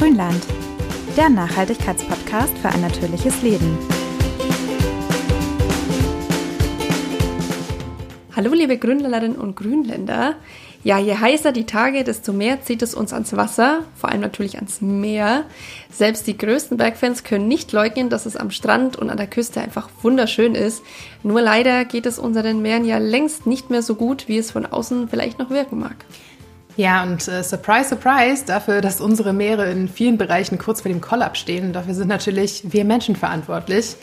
Grünland, der Nachhaltigkeitspodcast für ein natürliches Leben. Hallo liebe Grünländerinnen und Grünländer. Ja, je heißer die Tage, desto mehr zieht es uns ans Wasser, vor allem natürlich ans Meer. Selbst die größten Bergfans können nicht leugnen, dass es am Strand und an der Küste einfach wunderschön ist. Nur leider geht es unseren Meeren ja längst nicht mehr so gut, wie es von außen vielleicht noch wirken mag. Ja, und äh, surprise, surprise, dafür, dass unsere Meere in vielen Bereichen kurz vor dem Kollaps stehen, dafür sind natürlich wir Menschen verantwortlich.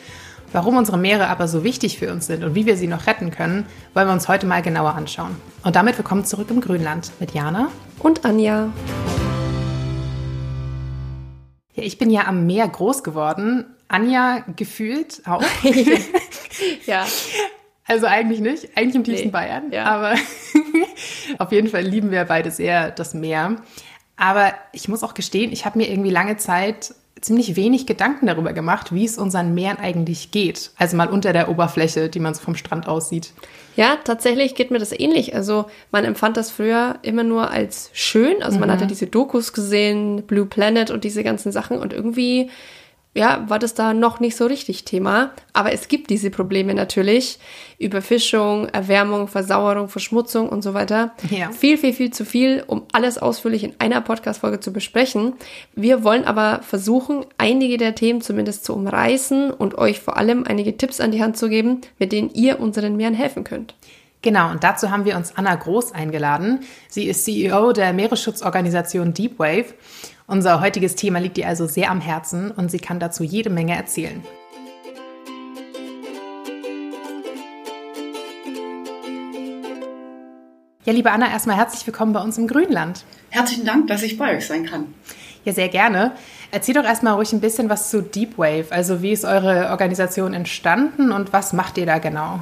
Warum unsere Meere aber so wichtig für uns sind und wie wir sie noch retten können, wollen wir uns heute mal genauer anschauen. Und damit willkommen zurück im Grünland mit Jana und Anja. Ja, ich bin ja am Meer groß geworden. Anja gefühlt auch. ja. Also eigentlich nicht, eigentlich im tiefsten nee, Bayern, ja. aber auf jeden Fall lieben wir beide sehr das Meer. Aber ich muss auch gestehen, ich habe mir irgendwie lange Zeit ziemlich wenig Gedanken darüber gemacht, wie es unseren Meeren eigentlich geht. Also mal unter der Oberfläche, die man so vom Strand aussieht. Ja, tatsächlich geht mir das ähnlich. Also man empfand das früher immer nur als schön. Also man mhm. hatte diese Dokus gesehen, Blue Planet und diese ganzen Sachen und irgendwie ja, war das da noch nicht so richtig Thema. Aber es gibt diese Probleme natürlich. Überfischung, Erwärmung, Versauerung, Verschmutzung und so weiter. Ja. Viel, viel, viel zu viel, um alles ausführlich in einer Podcast-Folge zu besprechen. Wir wollen aber versuchen, einige der Themen zumindest zu umreißen und euch vor allem einige Tipps an die Hand zu geben, mit denen ihr unseren Meeren helfen könnt. Genau, und dazu haben wir uns Anna Groß eingeladen. Sie ist CEO der Meeresschutzorganisation Deep Wave unser heutiges Thema liegt ihr also sehr am Herzen und sie kann dazu jede Menge erzählen. Ja, liebe Anna, erstmal herzlich willkommen bei uns im Grünland. Herzlichen Dank, dass ich bei euch sein kann. Ja, sehr gerne. Erzähl doch erstmal ruhig ein bisschen was zu Deep Wave. Also, wie ist eure Organisation entstanden und was macht ihr da genau?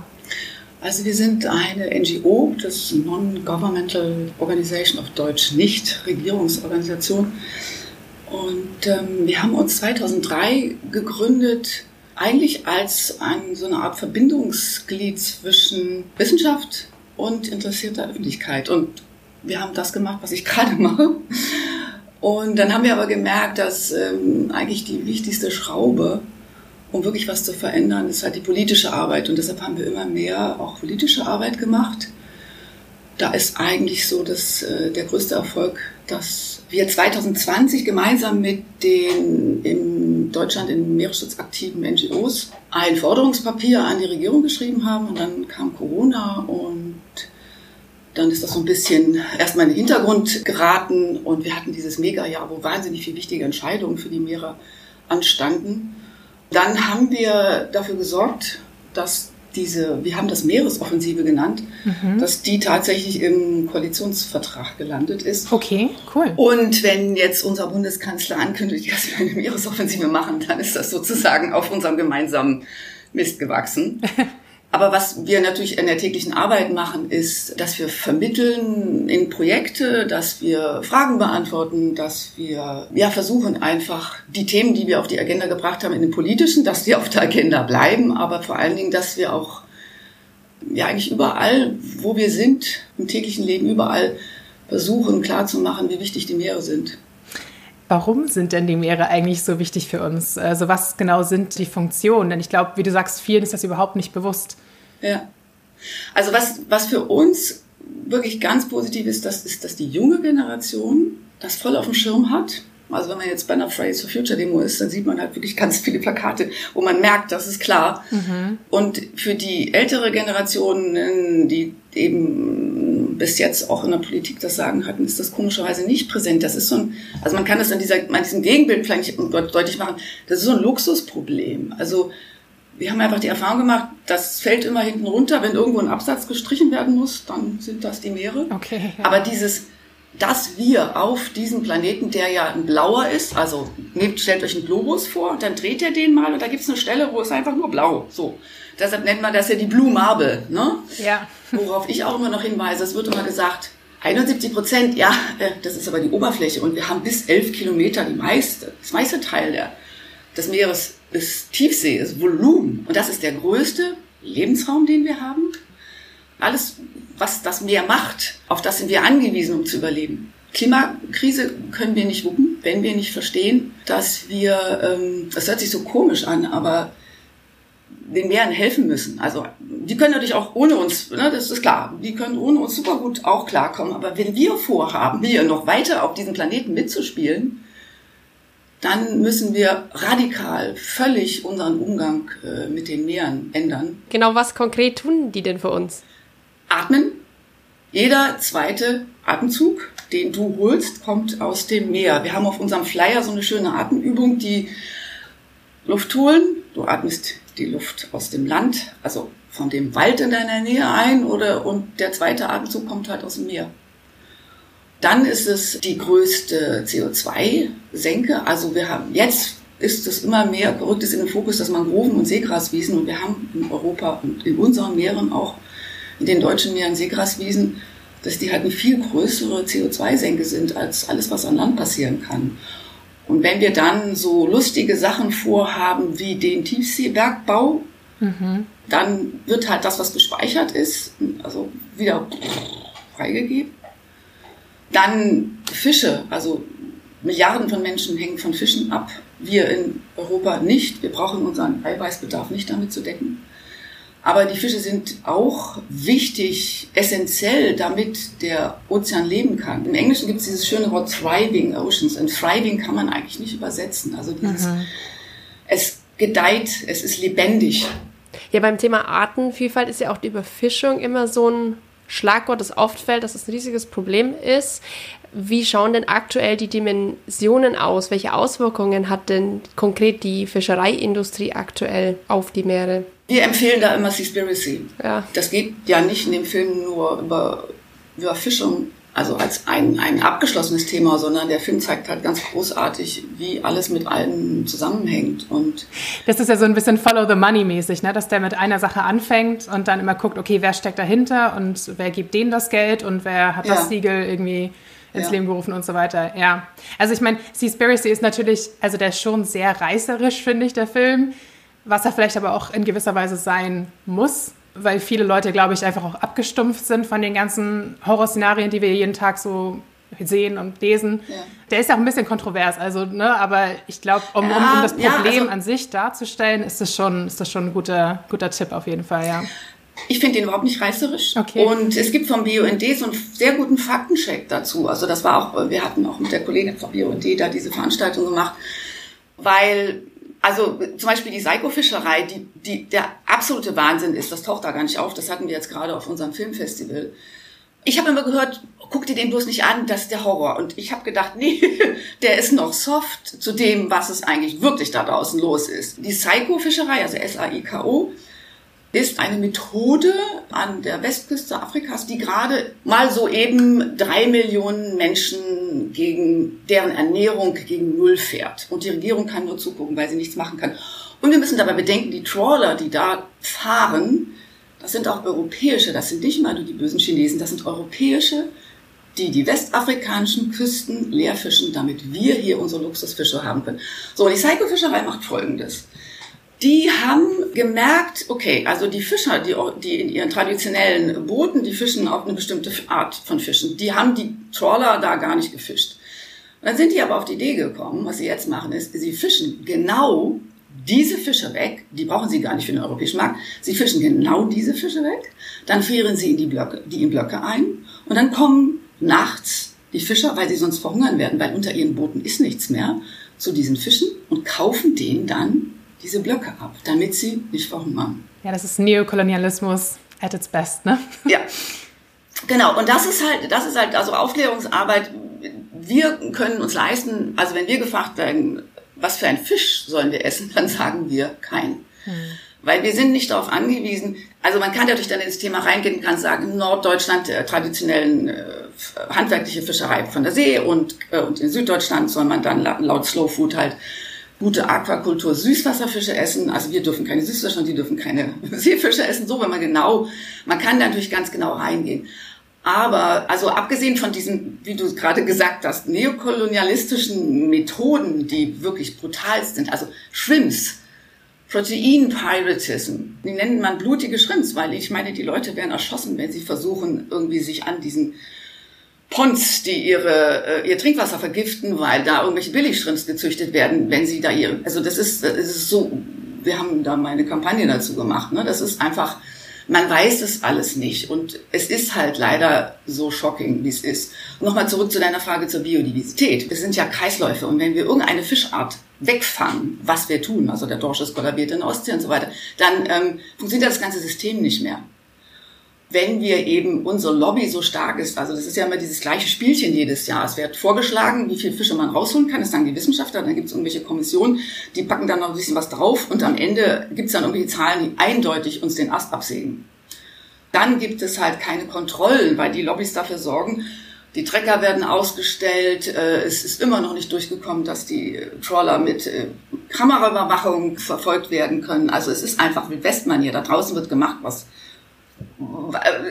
Also wir sind eine NGO, das Non-Governmental Organization auf Deutsch, nicht Regierungsorganisation. Und ähm, wir haben uns 2003 gegründet, eigentlich als ein, so eine Art Verbindungsglied zwischen Wissenschaft und interessierter Öffentlichkeit. Und wir haben das gemacht, was ich gerade mache. Und dann haben wir aber gemerkt, dass ähm, eigentlich die wichtigste Schraube, um wirklich was zu verändern, ist halt die politische Arbeit. Und deshalb haben wir immer mehr auch politische Arbeit gemacht. Da ist eigentlich so dass, äh, der größte Erfolg, dass wir 2020 gemeinsam mit den in Deutschland in Meeresschutz aktiven NGOs ein Forderungspapier an die Regierung geschrieben haben und dann kam Corona und dann ist das so ein bisschen erstmal in den Hintergrund geraten und wir hatten dieses Mega-Jahr, wo wahnsinnig viele wichtige Entscheidungen für die Meere anstanden. Dann haben wir dafür gesorgt, dass diese, wir haben das Meeresoffensive genannt, mhm. dass die tatsächlich im Koalitionsvertrag gelandet ist. Okay, cool. Und wenn jetzt unser Bundeskanzler ankündigt, dass wir eine Meeresoffensive machen, dann ist das sozusagen auf unserem gemeinsamen Mist gewachsen. Aber was wir natürlich in der täglichen Arbeit machen, ist, dass wir vermitteln in Projekte, dass wir Fragen beantworten, dass wir ja versuchen einfach die Themen, die wir auf die Agenda gebracht haben in den politischen, dass die auf der Agenda bleiben, aber vor allen Dingen, dass wir auch ja eigentlich überall, wo wir sind im täglichen Leben, überall versuchen klarzumachen, wie wichtig die Meere sind. Warum sind denn die Meere eigentlich so wichtig für uns? Also was genau sind die Funktionen? Denn ich glaube, wie du sagst, vielen ist das überhaupt nicht bewusst. Ja. Also was, was für uns wirklich ganz positiv ist, das ist, dass die junge Generation das voll auf dem Schirm hat. Also wenn man jetzt bei einer Fridays for Future Demo ist, dann sieht man halt wirklich ganz viele Plakate, wo man merkt, das ist klar. Mhm. Und für die ältere Generation, die eben bis jetzt auch in der Politik das Sagen hatten, ist das komischerweise nicht präsent. Das ist so ein, also man kann das an, dieser, an diesem Gegenbild vielleicht deutlich machen, das ist so ein Luxusproblem. Also wir haben einfach die Erfahrung gemacht, das fällt immer hinten runter, wenn irgendwo ein Absatz gestrichen werden muss, dann sind das die Meere. Okay. Ja. Aber dieses, dass wir auf diesem Planeten, der ja ein blauer ist, also nehmt, stellt euch einen Globus vor dann dreht ihr den mal und da gibt's eine Stelle, wo es einfach nur blau. So. Deshalb nennt man das ja die Blue Marble. Ne? Ja. Worauf ich auch immer noch hinweise, es wird immer gesagt, 71 Prozent, ja, äh, das ist aber die Oberfläche und wir haben bis 11 Kilometer die meiste, das meiste Teil der, des Meeres ist Tiefsee, ist Volumen. Und das ist der größte Lebensraum, den wir haben. Alles, was das Meer macht, auf das sind wir angewiesen, um zu überleben. Klimakrise können wir nicht wuppen, wenn wir nicht verstehen, dass wir, ähm, das hört sich so komisch an, aber den Meeren helfen müssen. Also die können natürlich auch ohne uns, ne, das ist klar, die können ohne uns super gut auch klarkommen. Aber wenn wir vorhaben, hier noch weiter auf diesem Planeten mitzuspielen, dann müssen wir radikal völlig unseren Umgang äh, mit den Meeren ändern. Genau, was konkret tun die denn für uns? Atmen. Jeder zweite Atemzug, den du holst, kommt aus dem Meer. Wir haben auf unserem Flyer so eine schöne Atemübung, die Luft holen. Du atmest die Luft aus dem Land, also von dem Wald in deiner Nähe ein oder und der zweite Atemzug kommt halt aus dem Meer. Dann ist es die größte CO2-Senke. Also wir haben jetzt ist es immer mehr gerückt ist in den Fokus, dass Mangroven und Seegraswiesen und wir haben in Europa und in unseren Meeren auch in den deutschen Meeren Seegraswiesen, dass die halt eine viel größere CO2-Senke sind als alles, was an Land passieren kann. Und wenn wir dann so lustige Sachen vorhaben wie den Tiefseebergbau, mhm. Dann wird halt das, was gespeichert ist, also wieder freigegeben. Dann Fische, also Milliarden von Menschen hängen von Fischen ab. Wir in Europa nicht. Wir brauchen unseren Eiweißbedarf nicht damit zu decken. Aber die Fische sind auch wichtig, essentiell, damit der Ozean leben kann. Im Englischen gibt es dieses schöne Wort Thriving Oceans. Und Thriving kann man eigentlich nicht übersetzen. Also dieses, mhm. es gedeiht, es ist lebendig. Ja, beim Thema Artenvielfalt ist ja auch die Überfischung immer so ein Schlagwort, das oft fällt, dass es ein riesiges Problem ist. Wie schauen denn aktuell die Dimensionen aus? Welche Auswirkungen hat denn konkret die Fischereiindustrie aktuell auf die Meere? Wir empfehlen da immer Seaspiracy. Ja. Das geht ja nicht in dem Film nur über Überfischung, also als ein, ein abgeschlossenes Thema, sondern der Film zeigt halt ganz großartig, wie alles mit allem zusammenhängt. Und das ist ja so ein bisschen Follow the Money mäßig, ne? dass der mit einer Sache anfängt und dann immer guckt, okay, wer steckt dahinter und wer gibt denen das Geld und wer hat das ja. Siegel irgendwie ins ja. Leben gerufen und so weiter. Ja. Also ich meine, Seaspiracy ist natürlich, also der ist schon sehr reißerisch, finde ich, der Film was er vielleicht aber auch in gewisser Weise sein muss, weil viele Leute, glaube ich, einfach auch abgestumpft sind von den ganzen Horrorszenarien, die wir jeden Tag so sehen und lesen. Ja. Der ist ja auch ein bisschen kontrovers, also, ne, aber ich glaube, um, ja, um, um, das Problem ja, also, an sich darzustellen, ist das schon, ist das schon ein guter, guter Tipp auf jeden Fall, ja. Ich finde den überhaupt nicht reißerisch. Okay. Und es gibt vom BUND so einen sehr guten Faktencheck dazu. Also das war auch, wir hatten auch mit der Kollegin vom BUND da diese Veranstaltung gemacht, weil also zum Beispiel die Psychofischerei, die, die der absolute Wahnsinn ist, das taucht da gar nicht auf. Das hatten wir jetzt gerade auf unserem Filmfestival. Ich habe immer gehört, guck dir den bloß nicht an, das ist der Horror. Und ich habe gedacht, nee, der ist noch soft zu dem, was es eigentlich wirklich da draußen los ist. Die Psychofischerei, also S-A-I-K-O, ist eine Methode an der Westküste Afrikas, die gerade mal so eben drei Millionen Menschen gegen deren Ernährung gegen Null fährt. Und die Regierung kann nur zugucken, weil sie nichts machen kann. Und wir müssen dabei bedenken, die Trawler, die da fahren, das sind auch europäische, das sind nicht mal nur die bösen Chinesen, das sind europäische, die die westafrikanischen Küsten leerfischen, damit wir hier unsere Luxusfische haben können. So, und die Psychofischerei macht Folgendes die haben gemerkt, okay, also die Fischer, die, die in ihren traditionellen Booten, die fischen auf eine bestimmte Art von Fischen, die haben die Trawler da gar nicht gefischt. Dann sind die aber auf die Idee gekommen, was sie jetzt machen, ist, sie fischen genau diese Fische weg, die brauchen sie gar nicht für den europäischen Markt, sie fischen genau diese Fische weg, dann frieren sie in die Blöcke, die in Blöcke ein und dann kommen nachts die Fischer, weil sie sonst verhungern werden, weil unter ihren Booten ist nichts mehr, zu diesen Fischen und kaufen denen dann diese Blöcke ab, damit sie nicht verhungern. Ja, das ist Neokolonialismus at its best, ne? Ja. Genau, und das ist halt, das ist halt, also Aufklärungsarbeit, wir können uns leisten, also wenn wir gefragt werden, was für ein Fisch sollen wir essen, dann sagen wir kein. Hm. Weil wir sind nicht darauf angewiesen, also man kann natürlich dann ins Thema reingehen und kann sagen, Norddeutschland äh, traditionellen äh, handwerkliche Fischerei von der See und, äh, und in Süddeutschland soll man dann laut Slow Food halt gute Aquakultur Süßwasserfische essen. Also wir dürfen keine Süßwasser und die dürfen keine Seefische essen. So, wenn man genau, man kann da natürlich ganz genau reingehen. Aber, also abgesehen von diesen, wie du gerade gesagt hast, neokolonialistischen Methoden, die wirklich brutal sind, also Shrimps, Protein Piratism, die nennt man blutige Shrimps, weil ich meine, die Leute werden erschossen, wenn sie versuchen, irgendwie sich an diesen Ponds, die ihre, äh, ihr Trinkwasser vergiften, weil da irgendwelche Billigschrimps gezüchtet werden, wenn sie da ihre, also das ist, das ist so, wir haben da mal eine Kampagne dazu gemacht, ne? das ist einfach, man weiß es alles nicht und es ist halt leider so shocking, wie es ist. Nochmal zurück zu deiner Frage zur Biodiversität. Es sind ja Kreisläufe und wenn wir irgendeine Fischart wegfangen, was wir tun, also der Dorsch ist kollabiert in der Ostsee und so weiter, dann ähm, funktioniert das ganze System nicht mehr wenn wir eben unsere Lobby so stark ist, also das ist ja immer dieses gleiche Spielchen jedes Jahr. Es wird vorgeschlagen, wie viel Fische man rausholen kann, das sagen die Wissenschaftler, dann gibt es irgendwelche Kommissionen, die packen dann noch ein bisschen was drauf und am Ende gibt es dann irgendwelche Zahlen, die eindeutig uns den Ast absägen. Dann gibt es halt keine Kontrollen, weil die Lobbys dafür sorgen, die Trecker werden ausgestellt. Äh, es ist immer noch nicht durchgekommen, dass die Trawler mit äh, Kameraüberwachung verfolgt werden können. Also es ist einfach wie Westmanier. Da draußen wird gemacht, was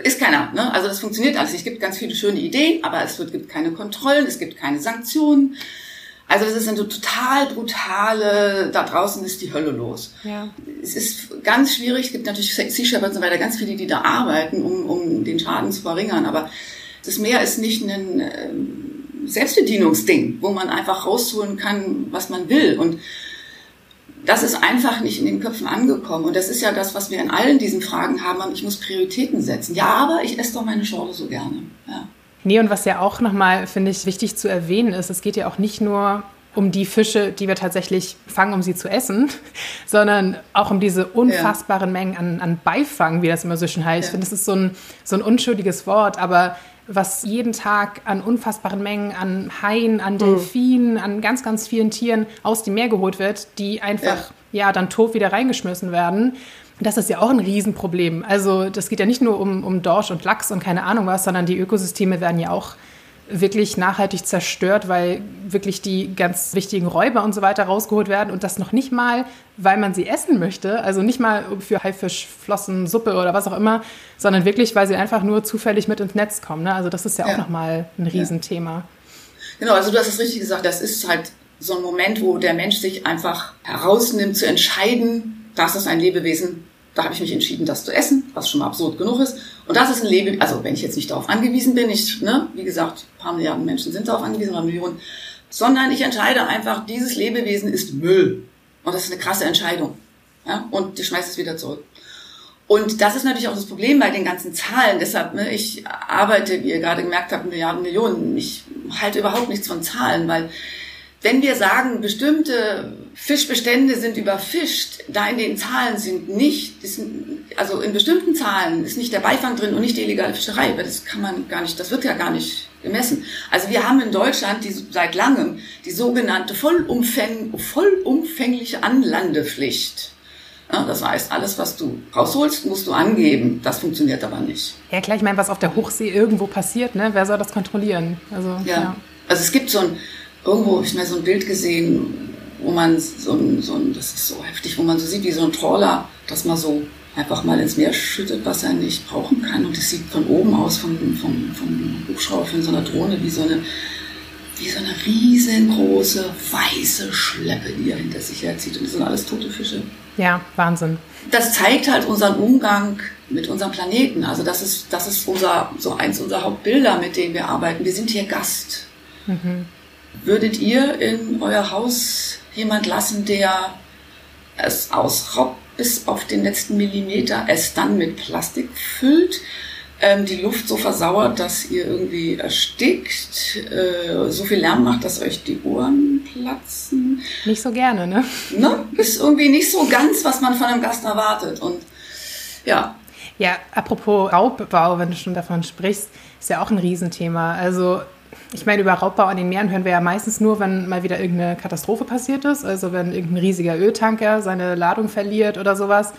ist keiner. Ne? Also das funktioniert alles. Es gibt ganz viele schöne Ideen, aber es wird, gibt keine Kontrollen, es gibt keine Sanktionen. Also das ist eine total brutale, da draußen ist die Hölle los. Ja. Es ist ganz schwierig, es gibt natürlich Sea Shepherds und so weiter, ganz viele, die da arbeiten, um, um den Schaden zu verringern, aber das Meer ist nicht ein ähm, Selbstbedienungsding, wo man einfach rausholen kann, was man will. Und das ist einfach nicht in den Köpfen angekommen. Und das ist ja das, was wir in allen diesen Fragen haben. Ich muss Prioritäten setzen. Ja, aber ich esse doch meine Schorle so gerne. Ja. Nee, und was ja auch nochmal, finde ich, wichtig zu erwähnen ist, es geht ja auch nicht nur um die Fische, die wir tatsächlich fangen, um sie zu essen, sondern auch um diese unfassbaren ja. Mengen an, an Beifang, wie das immer so schön heißt. Ja. Ich finde, das ist so ein, so ein unschuldiges Wort, aber was jeden Tag an unfassbaren Mengen an Haien, an mhm. Delfinen, an ganz, ganz vielen Tieren aus dem Meer geholt wird, die einfach ja, ja dann tot wieder reingeschmissen werden. Das ist ja auch ein Riesenproblem. Also das geht ja nicht nur um, um Dorsch und Lachs und keine Ahnung was, sondern die Ökosysteme werden ja auch wirklich nachhaltig zerstört, weil wirklich die ganz wichtigen Räuber und so weiter rausgeholt werden und das noch nicht mal, weil man sie essen möchte, also nicht mal für Haifischflossen, Suppe oder was auch immer, sondern wirklich, weil sie einfach nur zufällig mit ins Netz kommen. Ne? Also das ist ja, ja. auch nochmal ein Riesenthema. Genau, also du hast es richtig gesagt, das ist halt so ein Moment, wo der Mensch sich einfach herausnimmt zu entscheiden, das ist ein Lebewesen, da habe ich mich entschieden, das zu essen, was schon mal absurd genug ist. Und das ist ein Leben, also wenn ich jetzt nicht darauf angewiesen bin, ich, ne, wie gesagt, ein paar Milliarden Menschen sind darauf angewiesen oder Millionen, sondern ich entscheide einfach, dieses Lebewesen ist Müll. Und das ist eine krasse Entscheidung. Ja? Und ich schmeiße es wieder zurück. Und das ist natürlich auch das Problem bei den ganzen Zahlen. Deshalb, ne, ich arbeite, wie ihr gerade gemerkt habt, Milliarden, Millionen. Ich halte überhaupt nichts von Zahlen, weil wenn wir sagen, bestimmte Fischbestände sind überfischt, da in den Zahlen sind nicht, sind, also in bestimmten Zahlen ist nicht der Beifang drin und nicht die illegale Fischerei, weil das kann man gar nicht, das wird ja gar nicht gemessen. Also wir haben in Deutschland die, seit langem die sogenannte vollumfäng, vollumfängliche Anlandepflicht. Ja, das heißt, alles, was du rausholst, musst du angeben. Das funktioniert aber nicht. Ja, klar, ich meine, was auf der Hochsee irgendwo passiert, ne? wer soll das kontrollieren? Also, ja. ja. Also es gibt so ein, irgendwo habe ich mal so ein Bild gesehen, wo man so ein, so ein, das ist so heftig, wo man so sieht, wie so ein Trawler, das mal so einfach mal ins Meer schüttet, was er nicht brauchen kann. Und es sieht von oben aus, vom, vom, vom Hubschrauber, von so einer Drohne, wie so eine, wie so eine riesengroße weiße Schleppe, die er hinter sich herzieht. Und das sind alles tote Fische. Ja, Wahnsinn. Das zeigt halt unseren Umgang mit unserem Planeten. Also das ist, das ist unser, so eins unserer Hauptbilder, mit denen wir arbeiten. Wir sind hier Gast. Mhm. Würdet ihr in euer Haus jemand lassen, der es ausraubt bis auf den letzten Millimeter, es dann mit Plastik füllt, ähm, die Luft so versauert, dass ihr irgendwie erstickt, äh, so viel Lärm macht, dass euch die Ohren platzen? Nicht so gerne, ne? ne? Ist irgendwie nicht so ganz, was man von einem Gast erwartet. Und ja. Ja, apropos Raubbau, wenn du schon davon sprichst, ist ja auch ein Riesenthema. Also ich meine, über Raubbau an den Meeren hören wir ja meistens nur, wenn mal wieder irgendeine Katastrophe passiert ist. Also wenn irgendein riesiger Öltanker seine Ladung verliert oder sowas.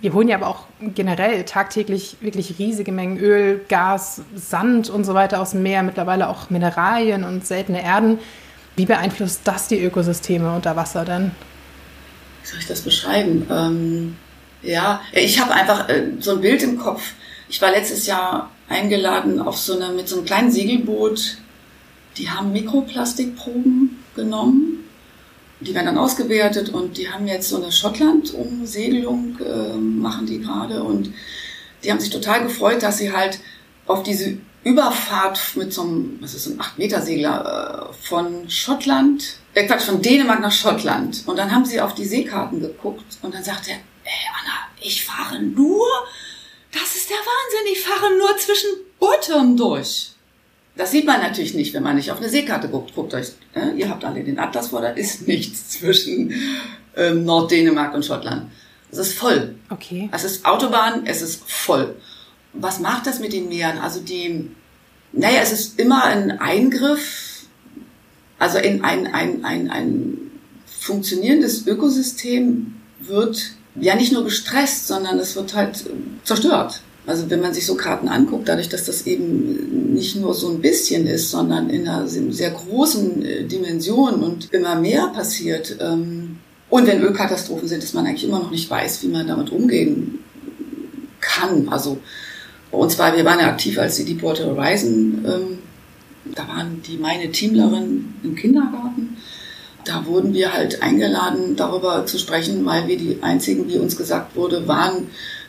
Wir holen ja aber auch generell tagtäglich wirklich riesige Mengen Öl, Gas, Sand und so weiter aus dem Meer, mittlerweile auch Mineralien und seltene Erden. Wie beeinflusst das die Ökosysteme unter Wasser denn? Wie soll ich das beschreiben? Ähm, ja, ich habe einfach äh, so ein Bild im Kopf. Ich war letztes Jahr eingeladen auf so eine, mit so einem kleinen Segelboot die haben Mikroplastikproben genommen, die werden dann ausgewertet und die haben jetzt so eine Schottland-Umsegelung, äh, machen die gerade und die haben sich total gefreut, dass sie halt auf diese Überfahrt mit so einem, was ist so ein 8-Meter-Segler äh, von Schottland, äh Quatsch, von Dänemark nach Schottland. Und dann haben sie auf die Seekarten geguckt und dann sagte er, ey Anna, ich fahre nur, das ist der Wahnsinn, ich fahre nur zwischen Booten durch. Das sieht man natürlich nicht, wenn man nicht auf eine Seekarte guckt. Guckt euch, äh, ihr habt alle den Atlas vor, da ist nichts zwischen ähm, Norddänemark und Schottland. Es ist voll. Okay. Es ist Autobahn, es ist voll. Was macht das mit den Meeren? Also die, naja, es ist immer ein Eingriff, also in ein, ein, ein, ein funktionierendes Ökosystem wird ja nicht nur gestresst, sondern es wird halt zerstört. Also wenn man sich so Karten anguckt, dadurch, dass das eben nicht nur so ein bisschen ist, sondern in einer sehr großen äh, Dimension und immer mehr passiert. Ähm, und wenn Ölkatastrophen sind, dass man eigentlich immer noch nicht weiß, wie man damit umgehen kann. Also bei uns war, wir waren ja aktiv als die Deepwater Horizon. Ähm, da waren die meine Teamlerin im Kindergarten. Da wurden wir halt eingeladen, darüber zu sprechen, weil wir die einzigen, wie uns gesagt wurde, waren,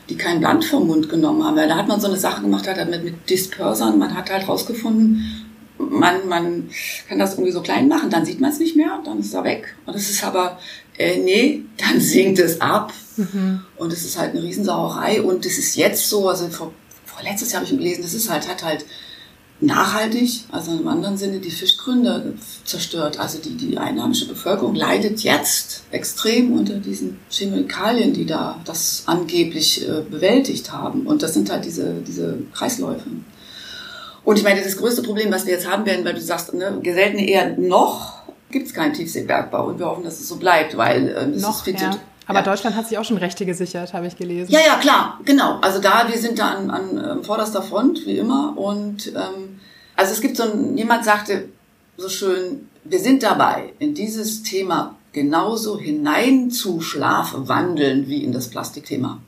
die kein Blatt vom Mund genommen haben. Weil da hat man so eine Sache gemacht, halt mit, mit Dispersern. Man hat halt rausgefunden, man, man kann das irgendwie so klein machen, dann sieht man es nicht mehr, dann ist er weg. Und es ist aber, äh, nee, dann sinkt es ab. Mhm. Und es ist halt eine Riesensauerei. Und es ist jetzt so, also vor, vor letztes Jahr habe ich gelesen, das ist halt, hat halt nachhaltig, also im anderen Sinne die Fischgründe zerstört. Also die, die einheimische Bevölkerung leidet jetzt extrem unter diesen Chemikalien, die da das angeblich äh, bewältigt haben. Und das sind halt diese, diese Kreisläufe. Und ich meine, das größte Problem, was wir jetzt haben werden, weil du sagst, ne, selten eher noch gibt es keinen Tiefseebergbau und wir hoffen, dass es so bleibt, weil äh, es noch, ist viel ja. zu aber ja. Deutschland hat sich auch schon Rechte gesichert, habe ich gelesen. Ja, ja, klar, genau. Also da, wir sind da an, an, an vorderster Front, wie immer. Und ähm, also es gibt so ein, jemand sagte so schön, wir sind dabei, in dieses Thema genauso hineinzuschlafwandeln wie in das Plastikthema.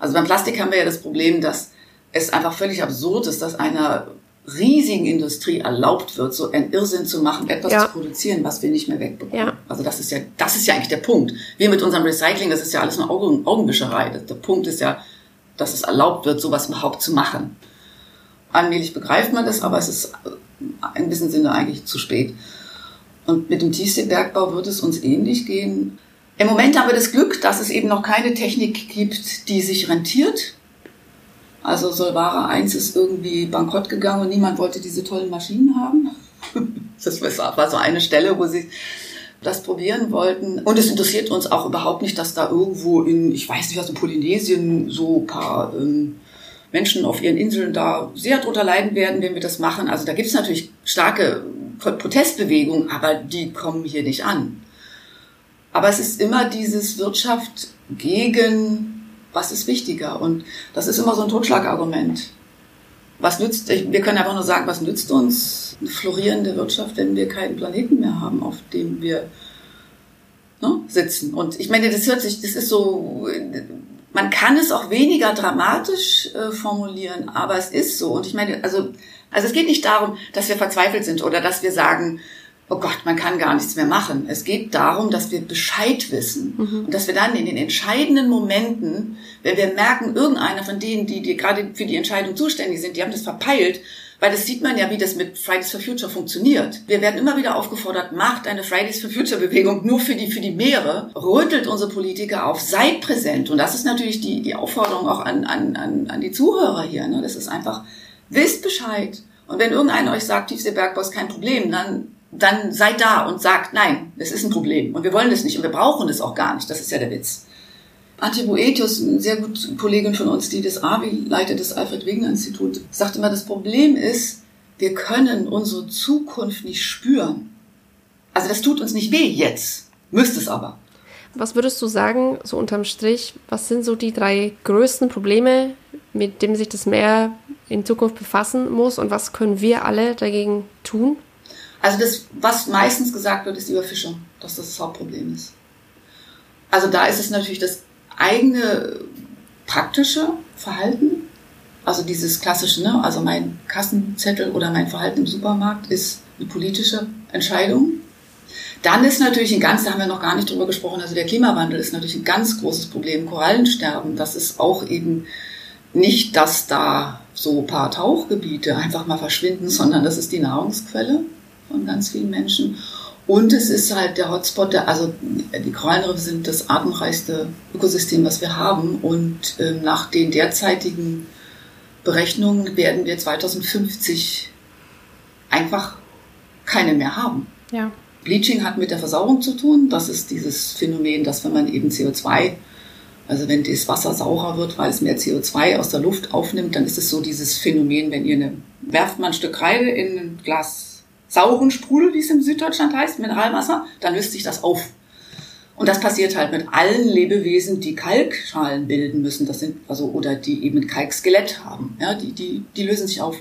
Also beim Plastik haben wir ja das Problem, dass es einfach völlig absurd ist, dass einer riesigen Industrie erlaubt wird, so einen Irrsinn zu machen, etwas ja. zu produzieren, was wir nicht mehr wegbekommen. Ja. Also das ist ja, das ist ja eigentlich der Punkt. Wir mit unserem Recycling, das ist ja alles nur Augen, Augenwischerei. Der Punkt ist ja, dass es erlaubt wird, sowas überhaupt zu machen. Allmählich begreift man das, aber es ist in gewissem Sinne eigentlich zu spät. Und mit dem Tiefseebergbau wird es uns ähnlich gehen. Im Moment haben wir das Glück, dass es eben noch keine Technik gibt, die sich rentiert. Also Solvara 1 ist irgendwie bankrott gegangen und niemand wollte diese tollen Maschinen haben. Das war so eine Stelle, wo sie das probieren wollten. Und es interessiert uns auch überhaupt nicht, dass da irgendwo in, ich weiß nicht was, in Polynesien so ein paar ähm, Menschen auf ihren Inseln da sehr drunter leiden werden, wenn wir das machen. Also da gibt es natürlich starke Protestbewegungen, aber die kommen hier nicht an. Aber es ist immer dieses Wirtschaft gegen was ist wichtiger? Und das ist immer so ein Totschlagargument. Was nützt, wir können einfach nur sagen, was nützt uns eine florierende Wirtschaft, wenn wir keinen Planeten mehr haben, auf dem wir ne, sitzen? Und ich meine, das hört sich, das ist so, man kann es auch weniger dramatisch äh, formulieren, aber es ist so. Und ich meine, also, also es geht nicht darum, dass wir verzweifelt sind oder dass wir sagen, oh Gott, man kann gar nichts mehr machen. Es geht darum, dass wir Bescheid wissen mhm. und dass wir dann in den entscheidenden Momenten, wenn wir merken, irgendeiner von denen, die, die gerade für die Entscheidung zuständig sind, die haben das verpeilt, weil das sieht man ja, wie das mit Fridays for Future funktioniert. Wir werden immer wieder aufgefordert, macht eine Fridays for Future Bewegung nur für die, für die Meere, rüttelt unsere Politiker auf, seid präsent. Und das ist natürlich die, die Aufforderung auch an, an, an, an die Zuhörer hier. Ne? Das ist einfach, wisst Bescheid. Und wenn irgendeiner euch sagt, Tiefseebergbau ist kein Problem, dann dann seid da und sagt, nein, es ist ein Problem und wir wollen das nicht und wir brauchen es auch gar nicht. Das ist ja der Witz. Antje Boetius, eine sehr gute Kollegin von uns, die das AVI leitet, das Alfred Wegener Institut, sagt immer, das Problem ist, wir können unsere Zukunft nicht spüren. Also das tut uns nicht weh jetzt, müsste es aber. Was würdest du sagen, so unterm Strich, was sind so die drei größten Probleme, mit denen sich das Meer in Zukunft befassen muss und was können wir alle dagegen tun? Also das, was meistens gesagt wird, ist die Überfischung, dass das das Hauptproblem ist. Also da ist es natürlich das eigene praktische Verhalten, also dieses klassische, ne? also mein Kassenzettel oder mein Verhalten im Supermarkt ist eine politische Entscheidung. Dann ist natürlich ein ganz, da haben wir noch gar nicht drüber gesprochen, also der Klimawandel ist natürlich ein ganz großes Problem. Korallensterben, das ist auch eben nicht, dass da so ein paar Tauchgebiete einfach mal verschwinden, sondern das ist die Nahrungsquelle von ganz vielen Menschen. Und es ist halt der Hotspot, der, also die Korallenriffe sind das artenreichste Ökosystem, was wir haben. Und äh, nach den derzeitigen Berechnungen werden wir 2050 einfach keine mehr haben. Ja. Bleaching hat mit der Versauerung zu tun. Das ist dieses Phänomen, dass wenn man eben CO2, also wenn das Wasser saurer wird, weil es mehr CO2 aus der Luft aufnimmt, dann ist es so dieses Phänomen, wenn ihr eine, werft mal ein Stück Kreide in ein Glas sauren Sprudel, wie es in Süddeutschland heißt, Mineralwasser, dann löst sich das auf. Und das passiert halt mit allen Lebewesen, die Kalkschalen bilden müssen, das sind, also, oder die eben ein Kalkskelett haben. Ja, die, die, die lösen sich auf.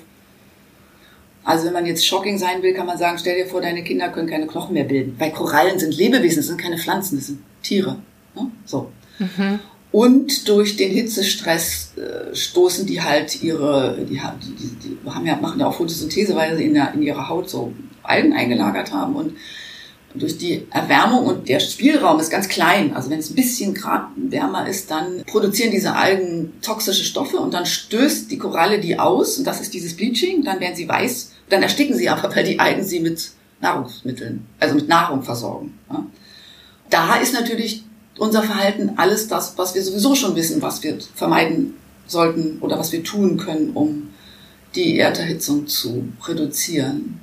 Also wenn man jetzt shocking sein will, kann man sagen, stell dir vor, deine Kinder können keine Knochen mehr bilden. Weil Korallen sind Lebewesen, das sind keine Pflanzen, das sind Tiere. Ne? So. Mhm. Und durch den Hitzestress äh, stoßen die halt ihre, die, die, die, haben ja, machen ja auch Photosynthese, weil sie in, der, in ihrer Haut so Algen eingelagert haben. Und durch die Erwärmung und der Spielraum ist ganz klein. Also wenn es ein bisschen Grad wärmer ist, dann produzieren diese Algen toxische Stoffe und dann stößt die Koralle die aus und das ist dieses Bleaching. Dann werden sie weiß dann ersticken sie aber, weil die Algen sie mit Nahrungsmitteln, also mit Nahrung versorgen. Da ist natürlich unser Verhalten alles das, was wir sowieso schon wissen, was wir vermeiden sollten oder was wir tun können, um die Erderhitzung zu reduzieren.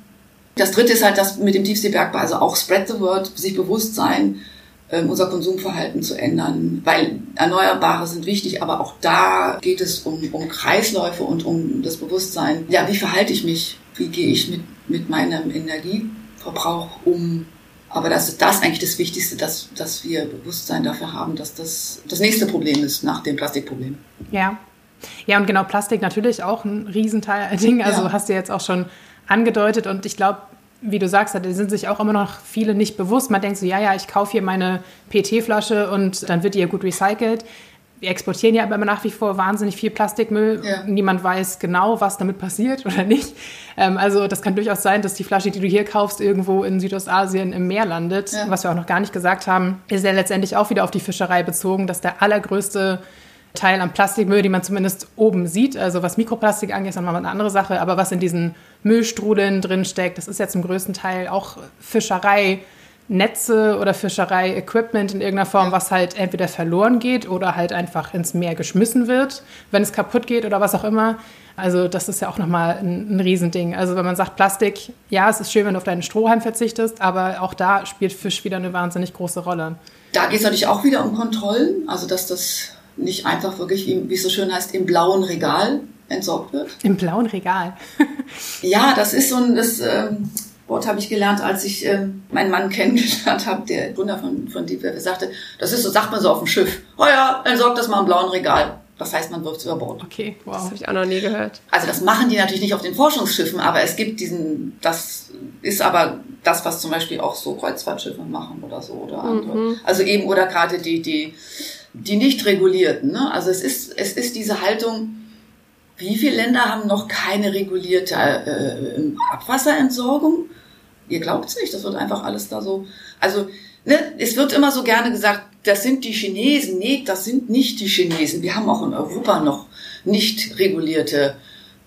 Das dritte ist halt das mit dem Tiefseebergbau, also auch spread the word, sich bewusst sein, ähm, unser Konsumverhalten zu ändern, weil Erneuerbare sind wichtig, aber auch da geht es um, um Kreisläufe und um das Bewusstsein. Ja, wie verhalte ich mich? Wie gehe ich mit, mit meinem Energieverbrauch um? Aber das ist das eigentlich das Wichtigste, dass, dass wir Bewusstsein dafür haben, dass das das nächste Problem ist nach dem Plastikproblem. Ja. Ja, und genau Plastik natürlich auch ein Riesenteil Ding. Also ja. hast du jetzt auch schon angedeutet und ich glaube, wie du sagst, da sind sich auch immer noch viele nicht bewusst. Man denkt so, ja, ja, ich kaufe hier meine PET-Flasche und dann wird die ja gut recycelt. Wir exportieren ja aber immer nach wie vor wahnsinnig viel Plastikmüll. Ja. Niemand weiß genau, was damit passiert oder nicht. Ähm, also das kann durchaus sein, dass die Flasche, die du hier kaufst, irgendwo in Südostasien im Meer landet. Ja. Was wir auch noch gar nicht gesagt haben, ist ja letztendlich auch wieder auf die Fischerei bezogen, dass der allergrößte Teil an Plastikmüll, die man zumindest oben sieht. Also was Mikroplastik angeht, ist nochmal eine andere Sache. Aber was in diesen Müllstrudeln drinsteckt, das ist ja zum größten Teil auch Fischerei. Netze oder Fischerei-Equipment in irgendeiner Form, was halt entweder verloren geht oder halt einfach ins Meer geschmissen wird, wenn es kaputt geht oder was auch immer. Also das ist ja auch nochmal ein, ein Riesending. Also wenn man sagt Plastik, ja, es ist schön, wenn du auf deinen Strohhalm verzichtest, aber auch da spielt Fisch wieder eine wahnsinnig große Rolle. Da geht es natürlich auch wieder um Kontrollen, also dass das nicht einfach wirklich, wie, es so schön heißt, im blauen Regal entsorgt wird. Im blauen Regal? ja, das ist so ein, das ähm, Wort habe ich gelernt, als ich ähm, meinen Mann kennengelernt habe, der Gründer von, von Deep Web, sagte, das ist so, sagt man so auf dem Schiff, oh ja, entsorgt das mal im blauen Regal. Das heißt, man wirft es über Bord. Okay, wow. Das habe ich auch noch nie gehört. Also das machen die natürlich nicht auf den Forschungsschiffen, aber es gibt diesen, das ist aber das, was zum Beispiel auch so Kreuzfahrtschiffe machen oder so oder andere. Mhm. Also eben oder gerade die, die die nicht regulierten. Ne? Also es ist, es ist diese Haltung, wie viele Länder haben noch keine regulierte äh, Abwasserentsorgung? Ihr glaubt es nicht, das wird einfach alles da so. Also ne, es wird immer so gerne gesagt, das sind die Chinesen. Nee, das sind nicht die Chinesen. Wir haben auch in Europa noch nicht regulierte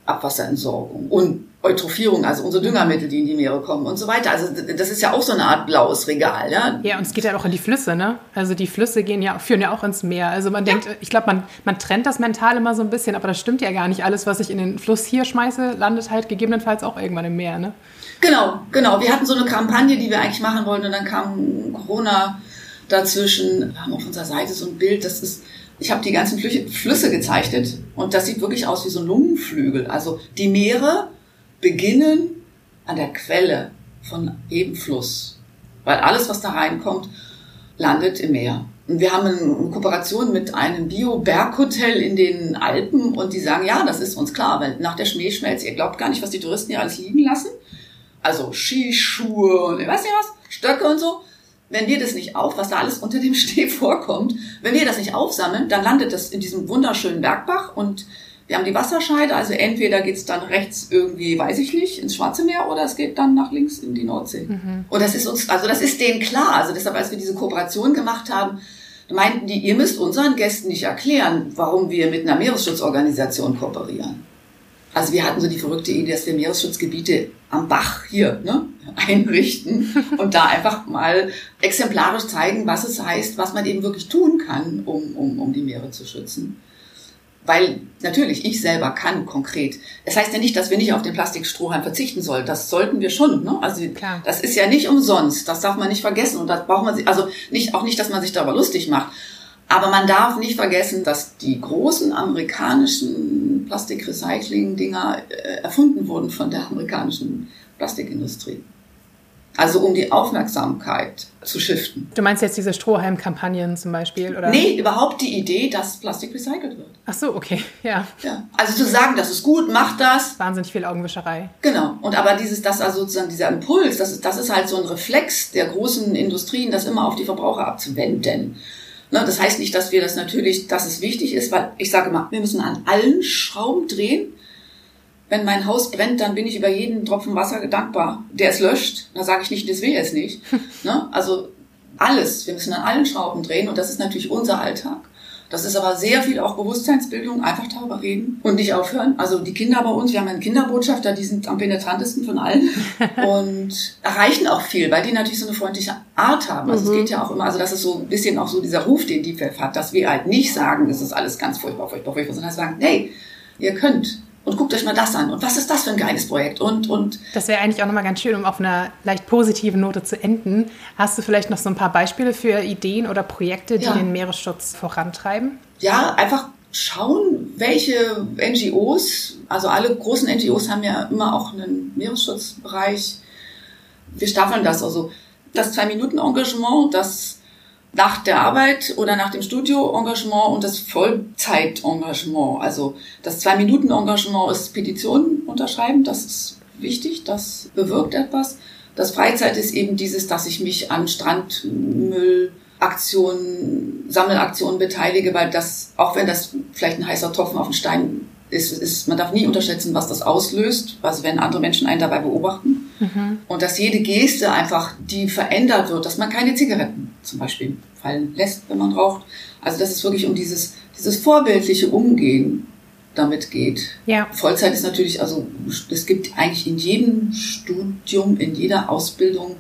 Abwasserentsorgung und Eutrophierung, also unsere Düngermittel, die in die Meere kommen und so weiter. Also das ist ja auch so eine Art blaues Regal, ja. Ja, und es geht ja auch in die Flüsse, ne? Also die Flüsse gehen ja, führen ja auch ins Meer. Also man denkt, ich glaube, man, man trennt das mental immer so ein bisschen, aber das stimmt ja gar nicht. Alles, was ich in den Fluss hier schmeiße, landet halt gegebenenfalls auch irgendwann im Meer, ne? Genau, genau. Wir hatten so eine Kampagne, die wir eigentlich machen wollten und dann kam Corona dazwischen. Wir haben auf unserer Seite so ein Bild, das ist ich habe die ganzen Flüsse gezeichnet und das sieht wirklich aus wie so ein Lungenflügel. Also die Meere beginnen an der Quelle von jedem Fluss, weil alles, was da reinkommt, landet im Meer. Und wir haben eine Kooperation mit einem Bio-Berghotel in den Alpen und die sagen, ja, das ist uns klar, weil nach der Schneeschmelze, ihr glaubt gar nicht, was die Touristen hier alles liegen lassen. Also Skischuhe und ich weiß nicht was, Stöcke und so. Wenn wir das nicht auf, was da alles unter dem Schnee vorkommt, wenn wir das nicht aufsammeln, dann landet das in diesem wunderschönen Bergbach und wir haben die Wasserscheide, also entweder geht's dann rechts irgendwie, weiß ich nicht, ins Schwarze Meer oder es geht dann nach links in die Nordsee. Mhm. Und das ist uns, also das ist denen klar. Also deshalb, als wir diese Kooperation gemacht haben, meinten die, ihr müsst unseren Gästen nicht erklären, warum wir mit einer Meeresschutzorganisation kooperieren. Also wir hatten so die verrückte Idee, dass wir Meeresschutzgebiete am Bach hier ne, einrichten und da einfach mal exemplarisch zeigen, was es heißt, was man eben wirklich tun kann, um, um, um die Meere zu schützen. Weil natürlich, ich selber kann konkret. Es das heißt ja nicht, dass wir nicht auf den Plastikstrohhalm verzichten sollen. Das sollten wir schon. Ne? Also Klar. das ist ja nicht umsonst. Das darf man nicht vergessen. Und das braucht man sich, also nicht, auch nicht, dass man sich darüber lustig macht. Aber man darf nicht vergessen, dass die großen amerikanischen Plastikrecycling-Dinger äh, erfunden wurden von der amerikanischen Plastikindustrie. Also um die Aufmerksamkeit zu shiften. Du meinst jetzt diese Strohhalm-Kampagnen zum Beispiel? Oder? Nee, überhaupt die Idee, dass Plastik recycelt wird. Ach so, okay, ja. ja. Also zu sagen, das ist gut, mach das. Wahnsinnig viel Augenwischerei. Genau. Und aber dieses, das also sozusagen dieser Impuls, das ist, das ist halt so ein Reflex der großen Industrien, das immer auf die Verbraucher abzuwenden. Ne, das heißt nicht, dass wir das natürlich, dass es wichtig ist, weil ich sage immer, wir müssen an allen Schrauben drehen. Wenn mein Haus brennt, dann bin ich über jeden Tropfen Wasser dankbar, der es löscht. Da sage ich nicht, das will es nicht. ne? Also alles, wir müssen an allen Schrauben drehen und das ist natürlich unser Alltag. Das ist aber sehr viel auch Bewusstseinsbildung, einfach darüber reden und nicht aufhören. Also die Kinder bei uns, wir haben einen Kinderbotschafter, die sind am penetrantesten von allen und erreichen auch viel, weil die natürlich so eine freundliche Art haben. Also mhm. es geht ja auch immer, also das ist so ein bisschen auch so dieser Ruf, den die FEF hat, dass wir halt nicht sagen, das ist alles ganz furchtbar, furchtbar, furchtbar, sondern sagen, hey, ihr könnt und guckt euch mal das an. Und was ist das für ein geiles Projekt? Und, und das wäre eigentlich auch nochmal ganz schön, um auf einer leicht positiven Note zu enden. Hast du vielleicht noch so ein paar Beispiele für Ideen oder Projekte, die ja. den Meeresschutz vorantreiben? Ja, einfach schauen, welche NGOs, also alle großen NGOs haben ja immer auch einen Meeresschutzbereich. Wir staffeln das also. Das Zwei-Minuten-Engagement, das nach der Arbeit oder nach dem Studio-Engagement und das Vollzeit-Engagement. Also das Zwei-Minuten-Engagement ist Petitionen unterschreiben, das ist wichtig, das bewirkt etwas. Das Freizeit ist eben dieses, dass ich mich an Strandmüllaktionen, Sammelaktionen beteilige, weil das, auch wenn das vielleicht ein heißer Tropfen auf den Stein ist, ist, man darf nie unterschätzen, was das auslöst, also wenn andere Menschen einen dabei beobachten. Mhm. Und dass jede Geste einfach, die verändert wird, dass man keine Zigaretten zum Beispiel fallen lässt, wenn man raucht. Also dass es wirklich um dieses, dieses vorbildliche Umgehen damit geht. Ja. Vollzeit ist natürlich, also es gibt eigentlich in jedem Studium, in jeder Ausbildung,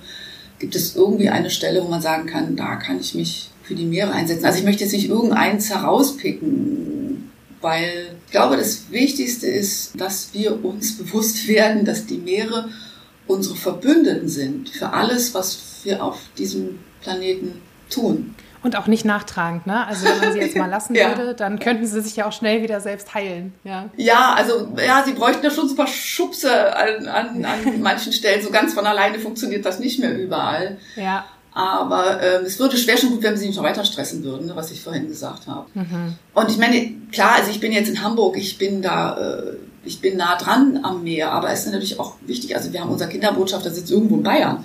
gibt es irgendwie eine Stelle, wo man sagen kann, da kann ich mich für die Meere einsetzen. Also ich möchte jetzt nicht irgendeins herauspicken, weil ich glaube, das Wichtigste ist, dass wir uns bewusst werden, dass die Meere unsere Verbündeten sind für alles, was wir auf diesem Planeten tun. Und auch nicht nachtragend, ne? Also wenn man sie jetzt mal lassen ja. würde, dann könnten sie sich ja auch schnell wieder selbst heilen. Ja, ja also ja, sie bräuchten ja schon so ein paar Schubse an, an, an manchen Stellen. So ganz von alleine funktioniert das nicht mehr überall. Ja. Aber ähm, es würde schwer schon gut, wenn sie nicht noch weiter stressen würden, ne, was ich vorhin gesagt habe. Mhm. Und ich meine, klar, also ich bin jetzt in Hamburg, ich bin da, äh, ich bin nah dran am Meer, aber es ist natürlich auch wichtig, also wir haben unser Kinderbotschafter sitzt irgendwo in Bayern.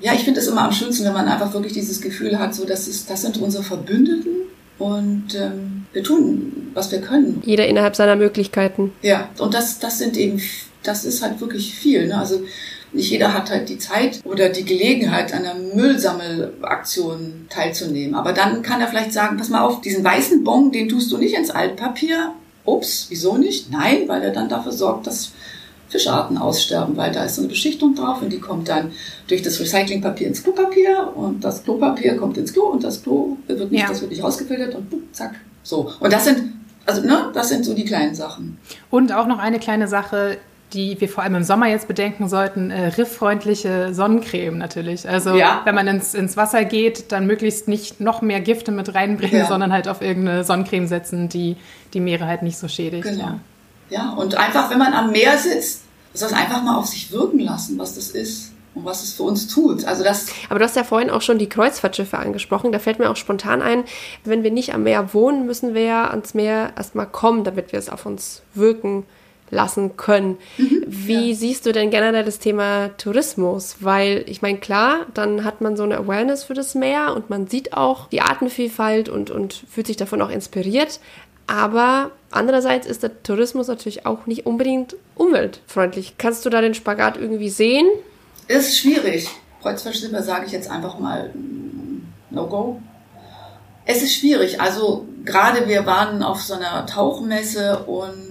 Ja, ich finde es immer am schönsten, wenn man einfach wirklich dieses Gefühl hat, so das ist, das sind unsere Verbündeten und ähm, wir tun, was wir können. Jeder innerhalb seiner Möglichkeiten. Ja, und das, das sind eben, das ist halt wirklich viel. Ne? Also nicht jeder hat halt die Zeit oder die Gelegenheit, an einer Müllsammelaktion teilzunehmen. Aber dann kann er vielleicht sagen, pass mal auf, diesen weißen Bon, den tust du nicht ins Altpapier. Ups, wieso nicht? Nein, weil er dann dafür sorgt, dass Fischarten aussterben, weil da ist so eine Beschichtung drauf und die kommt dann durch das Recyclingpapier ins Klopapier und das Klopapier kommt ins Klo und das Klo wird nicht, ja. das wird nicht rausgefiltert und buh, zack. So. Und das sind, also, ne, das sind so die kleinen Sachen. Und auch noch eine kleine Sache, die wir vor allem im Sommer jetzt bedenken sollten, äh, rifffreundliche Sonnencreme natürlich. Also ja. wenn man ins, ins Wasser geht, dann möglichst nicht noch mehr Gifte mit reinbringen, ja. sondern halt auf irgendeine Sonnencreme setzen, die die Meere halt nicht so schädigt. Genau. Ja. ja, und einfach, wenn man am Meer sitzt, das einfach mal auf sich wirken lassen, was das ist und was es für uns tut. Also das. Aber du hast ja vorhin auch schon die Kreuzfahrtschiffe angesprochen. Da fällt mir auch spontan ein, wenn wir nicht am Meer wohnen, müssen wir ja ans Meer erstmal kommen, damit wir es auf uns wirken lassen können. Mhm, Wie ja. siehst du denn generell das Thema Tourismus? Weil ich meine, klar, dann hat man so eine Awareness für das Meer und man sieht auch die Artenvielfalt und, und fühlt sich davon auch inspiriert. Aber andererseits ist der Tourismus natürlich auch nicht unbedingt umweltfreundlich. Kannst du da den Spagat irgendwie sehen? Ist schwierig. Kreuzfahrtschiffe sage ich jetzt einfach mal no go. Es ist schwierig. Also gerade wir waren auf so einer Tauchmesse und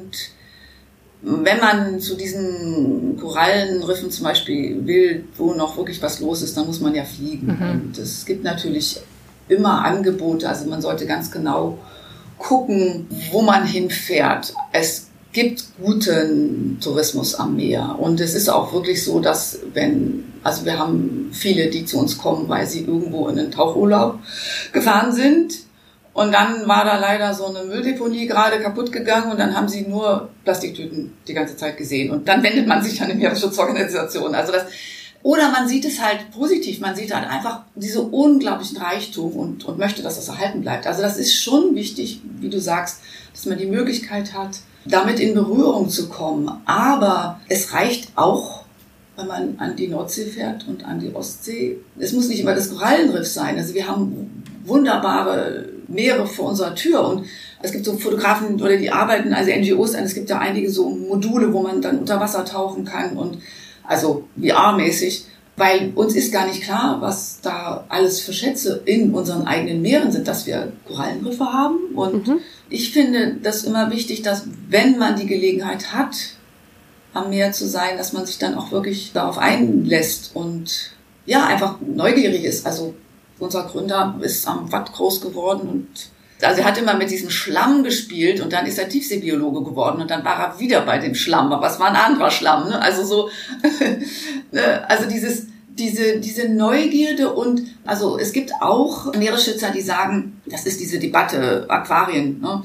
wenn man zu diesen Korallenriffen zum Beispiel will, wo noch wirklich was los ist, dann muss man ja fliegen. Mhm. Und es gibt natürlich immer Angebote, also man sollte ganz genau gucken, wo man hinfährt. Es gibt guten Tourismus am Meer. Und es ist auch wirklich so, dass wenn, also wir haben viele, die zu uns kommen, weil sie irgendwo in den Tauchurlaub gefahren sind. Und dann war da leider so eine Mülldeponie gerade kaputt gegangen und dann haben sie nur Plastiktüten die ganze Zeit gesehen. Und dann wendet man sich an die Meeresschutzorganisation. Also das, oder man sieht es halt positiv, man sieht halt einfach diese unglaublichen Reichtum und, und möchte, dass das erhalten bleibt. Also das ist schon wichtig, wie du sagst, dass man die Möglichkeit hat, damit in Berührung zu kommen. Aber es reicht auch, wenn man an die Nordsee fährt und an die Ostsee. Es muss nicht immer das Korallenriff sein. Also wir haben wunderbare Meere vor unserer Tür und es gibt so Fotografen oder die arbeiten, also NGOs, es gibt ja einige so Module, wo man dann unter Wasser tauchen kann und also VR-mäßig, weil uns ist gar nicht klar, was da alles für Schätze in unseren eigenen Meeren sind, dass wir Korallenriffe haben. Und mhm. ich finde das immer wichtig, dass wenn man die Gelegenheit hat, am Meer zu sein, dass man sich dann auch wirklich darauf einlässt und ja, einfach neugierig ist. Also unser Gründer ist am Watt groß geworden und also er hat immer mit diesem Schlamm gespielt und dann ist er Tiefseebiologe geworden und dann war er wieder bei dem Schlamm, aber es war ein anderer Schlamm. Ne? Also so, ne? also dieses, diese, diese Neugierde und also es gibt auch Meeresschützer, die sagen, das ist diese Debatte Aquarien. Ne?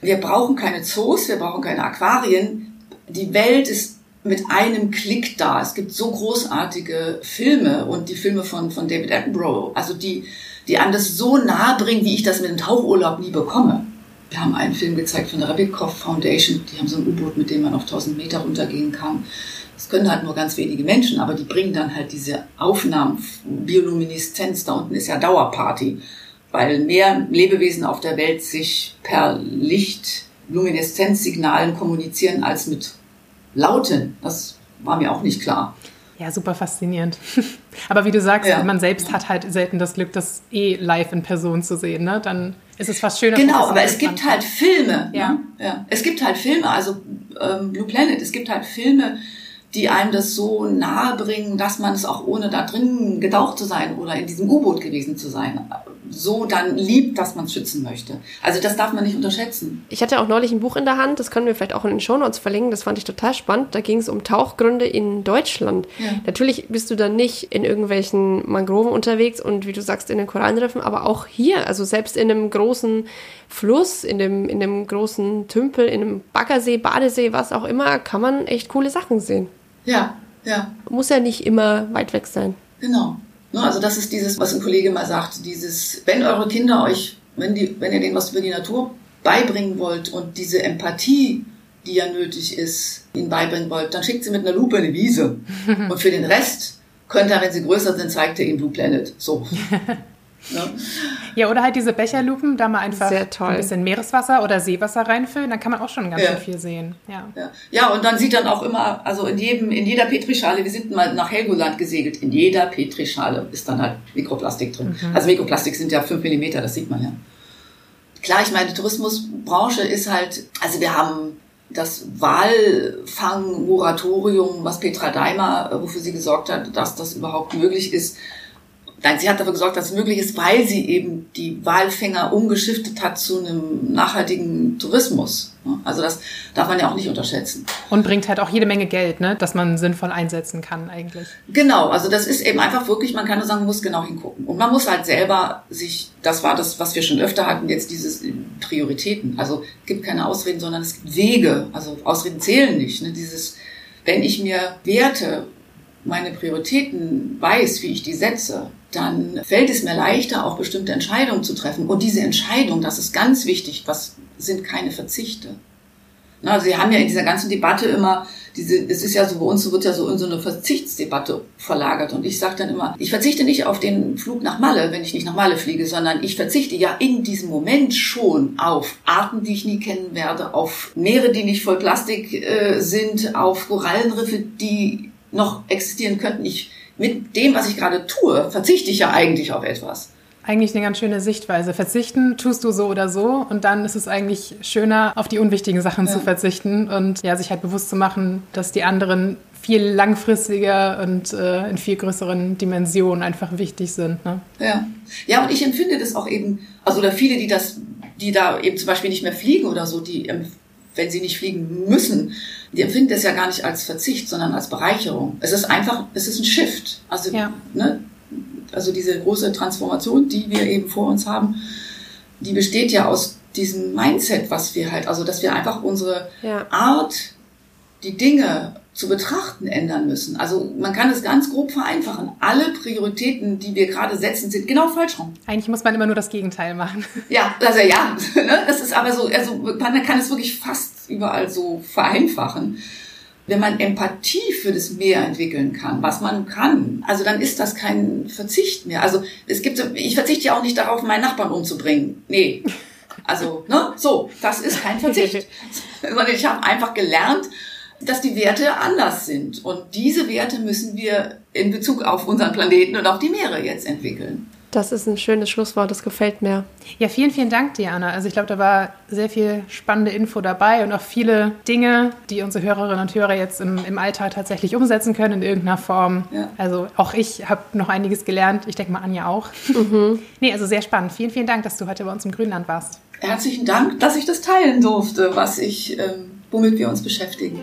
Wir brauchen keine Zoos, wir brauchen keine Aquarien. Die Welt ist mit einem Klick da. Es gibt so großartige Filme und die Filme von, von David Attenborough, also die die einem das so nahe bringen, wie ich das mit dem Tauchurlaub nie bekomme. Wir haben einen Film gezeigt von der Rabikov Foundation. Die haben so ein U-Boot, mit dem man auf 1000 Meter runtergehen kann. Das können halt nur ganz wenige Menschen, aber die bringen dann halt diese Aufnahmen, Biolumineszenz. Da unten ist ja Dauerparty, weil mehr Lebewesen auf der Welt sich per Licht, Lumineszenzsignalen kommunizieren als mit Lauten. Das war mir auch nicht klar. Ja, super faszinierend. Aber wie du sagst, ja. man selbst hat halt selten das Glück, das eh live in Person zu sehen. Ne? Dann ist es fast schöner. Genau, aber es gibt halt Filme. Ja. Ne? ja. Es gibt halt Filme, also ähm, Blue Planet, es gibt halt Filme, die einem das so nahe bringen, dass man es auch ohne da drin getaucht zu sein oder in diesem U-Boot gewesen zu sein, so dann liebt, dass man es schützen möchte. Also das darf man nicht unterschätzen. Ich hatte auch neulich ein Buch in der Hand, das können wir vielleicht auch in den Shownotes verlinken, das fand ich total spannend. Da ging es um Tauchgründe in Deutschland. Ja. Natürlich bist du dann nicht in irgendwelchen Mangroven unterwegs und wie du sagst, in den Korallenriffen, aber auch hier, also selbst in einem großen Fluss, in dem, in dem großen Tümpel, in einem Baggersee, Badesee, was auch immer, kann man echt coole Sachen sehen. Ja, ja. Muss ja nicht immer weit weg sein. Genau. Ne, also das ist dieses, was ein Kollege mal sagt, dieses, wenn eure Kinder euch, wenn, die, wenn ihr denen was über die Natur beibringen wollt und diese Empathie, die ja nötig ist, ihnen beibringen wollt, dann schickt sie mit einer Lupe eine Wiese. Und für den Rest könnt ihr, wenn sie größer sind, zeigt ihr ihnen Blue Planet. So. Ne? Ja, oder halt diese Becherlupen, da mal einfach ein bisschen Meereswasser oder Seewasser reinfüllen, dann kann man auch schon ganz ja. schön viel sehen. Ja. ja. Ja. und dann sieht dann auch immer, also in jedem, in jeder Petrischale, wir sind mal nach Helgoland gesegelt, in jeder Petrischale ist dann halt Mikroplastik drin. Mhm. Also Mikroplastik sind ja fünf Millimeter, das sieht man ja. Klar, ich meine, die Tourismusbranche ist halt, also wir haben das Walfang-Moratorium, was Petra Daimer, wofür sie gesorgt hat, dass das überhaupt möglich ist, Nein, sie hat dafür gesorgt, dass es möglich ist, weil sie eben die Walfänger umgeschiftet hat zu einem nachhaltigen Tourismus. Also das darf man ja auch nicht unterschätzen. Und bringt halt auch jede Menge Geld, ne, dass man sinnvoll einsetzen kann eigentlich. Genau, also das ist eben einfach wirklich, man kann nur sagen, man muss genau hingucken. Und man muss halt selber sich, das war das, was wir schon öfter hatten, jetzt dieses Prioritäten. Also es gibt keine Ausreden, sondern es gibt Wege. Also Ausreden zählen nicht. Ne? Dieses, wenn ich mir Werte meine Prioritäten weiß, wie ich die setze, dann fällt es mir leichter, auch bestimmte Entscheidungen zu treffen. Und diese Entscheidung, das ist ganz wichtig, was sind keine Verzichte. Na, Sie haben ja in dieser ganzen Debatte immer diese, es ist ja so, bei uns wird ja so in so eine Verzichtsdebatte verlagert. Und ich sage dann immer, ich verzichte nicht auf den Flug nach Malle, wenn ich nicht nach Malle fliege, sondern ich verzichte ja in diesem Moment schon auf Arten, die ich nie kennen werde, auf Meere, die nicht voll Plastik äh, sind, auf Korallenriffe, die noch existieren könnten. Ich, mit dem, was ich gerade tue, verzichte ich ja eigentlich auf etwas. eigentlich eine ganz schöne Sichtweise. Verzichten tust du so oder so und dann ist es eigentlich schöner, auf die unwichtigen Sachen ja. zu verzichten und ja, sich halt bewusst zu machen, dass die anderen viel langfristiger und äh, in viel größeren Dimensionen einfach wichtig sind. Ne? Ja. ja, und ich empfinde das auch eben, also da viele, die das, die da eben zum Beispiel nicht mehr fliegen oder so, die, wenn sie nicht fliegen müssen, die empfinden das ja gar nicht als Verzicht, sondern als Bereicherung. Es ist einfach, es ist ein Shift. Also, ja. ne, also diese große Transformation, die wir eben vor uns haben, die besteht ja aus diesem Mindset, was wir halt, also dass wir einfach unsere ja. Art, die Dinge zu betrachten ändern müssen. Also man kann es ganz grob vereinfachen. Alle Prioritäten, die wir gerade setzen, sind genau falsch rum. Eigentlich muss man immer nur das Gegenteil machen. Ja, also ja, ne, das ist aber so, also man kann es wirklich fast überall so vereinfachen. Wenn man Empathie für das Meer entwickeln kann, was man kann, also dann ist das kein Verzicht mehr. Also es gibt, ich verzichte ja auch nicht darauf, meinen Nachbarn umzubringen. Nee. Also, ne, so, das ist kein Verzicht. Sondern ich habe einfach gelernt, dass die Werte anders sind. Und diese Werte müssen wir in Bezug auf unseren Planeten und auf die Meere jetzt entwickeln. Das ist ein schönes Schlusswort, das gefällt mir. Ja, vielen, vielen Dank, Diana. Also ich glaube, da war sehr viel spannende Info dabei und auch viele Dinge, die unsere Hörerinnen und Hörer jetzt im, im Alltag tatsächlich umsetzen können in irgendeiner Form. Ja. Also auch ich habe noch einiges gelernt. Ich denke mal, Anja auch. Mhm. nee, also sehr spannend. Vielen, vielen Dank, dass du heute bei uns im Grünland warst. Herzlichen Dank, dass ich das teilen durfte, was ich, ähm, womit wir uns beschäftigen.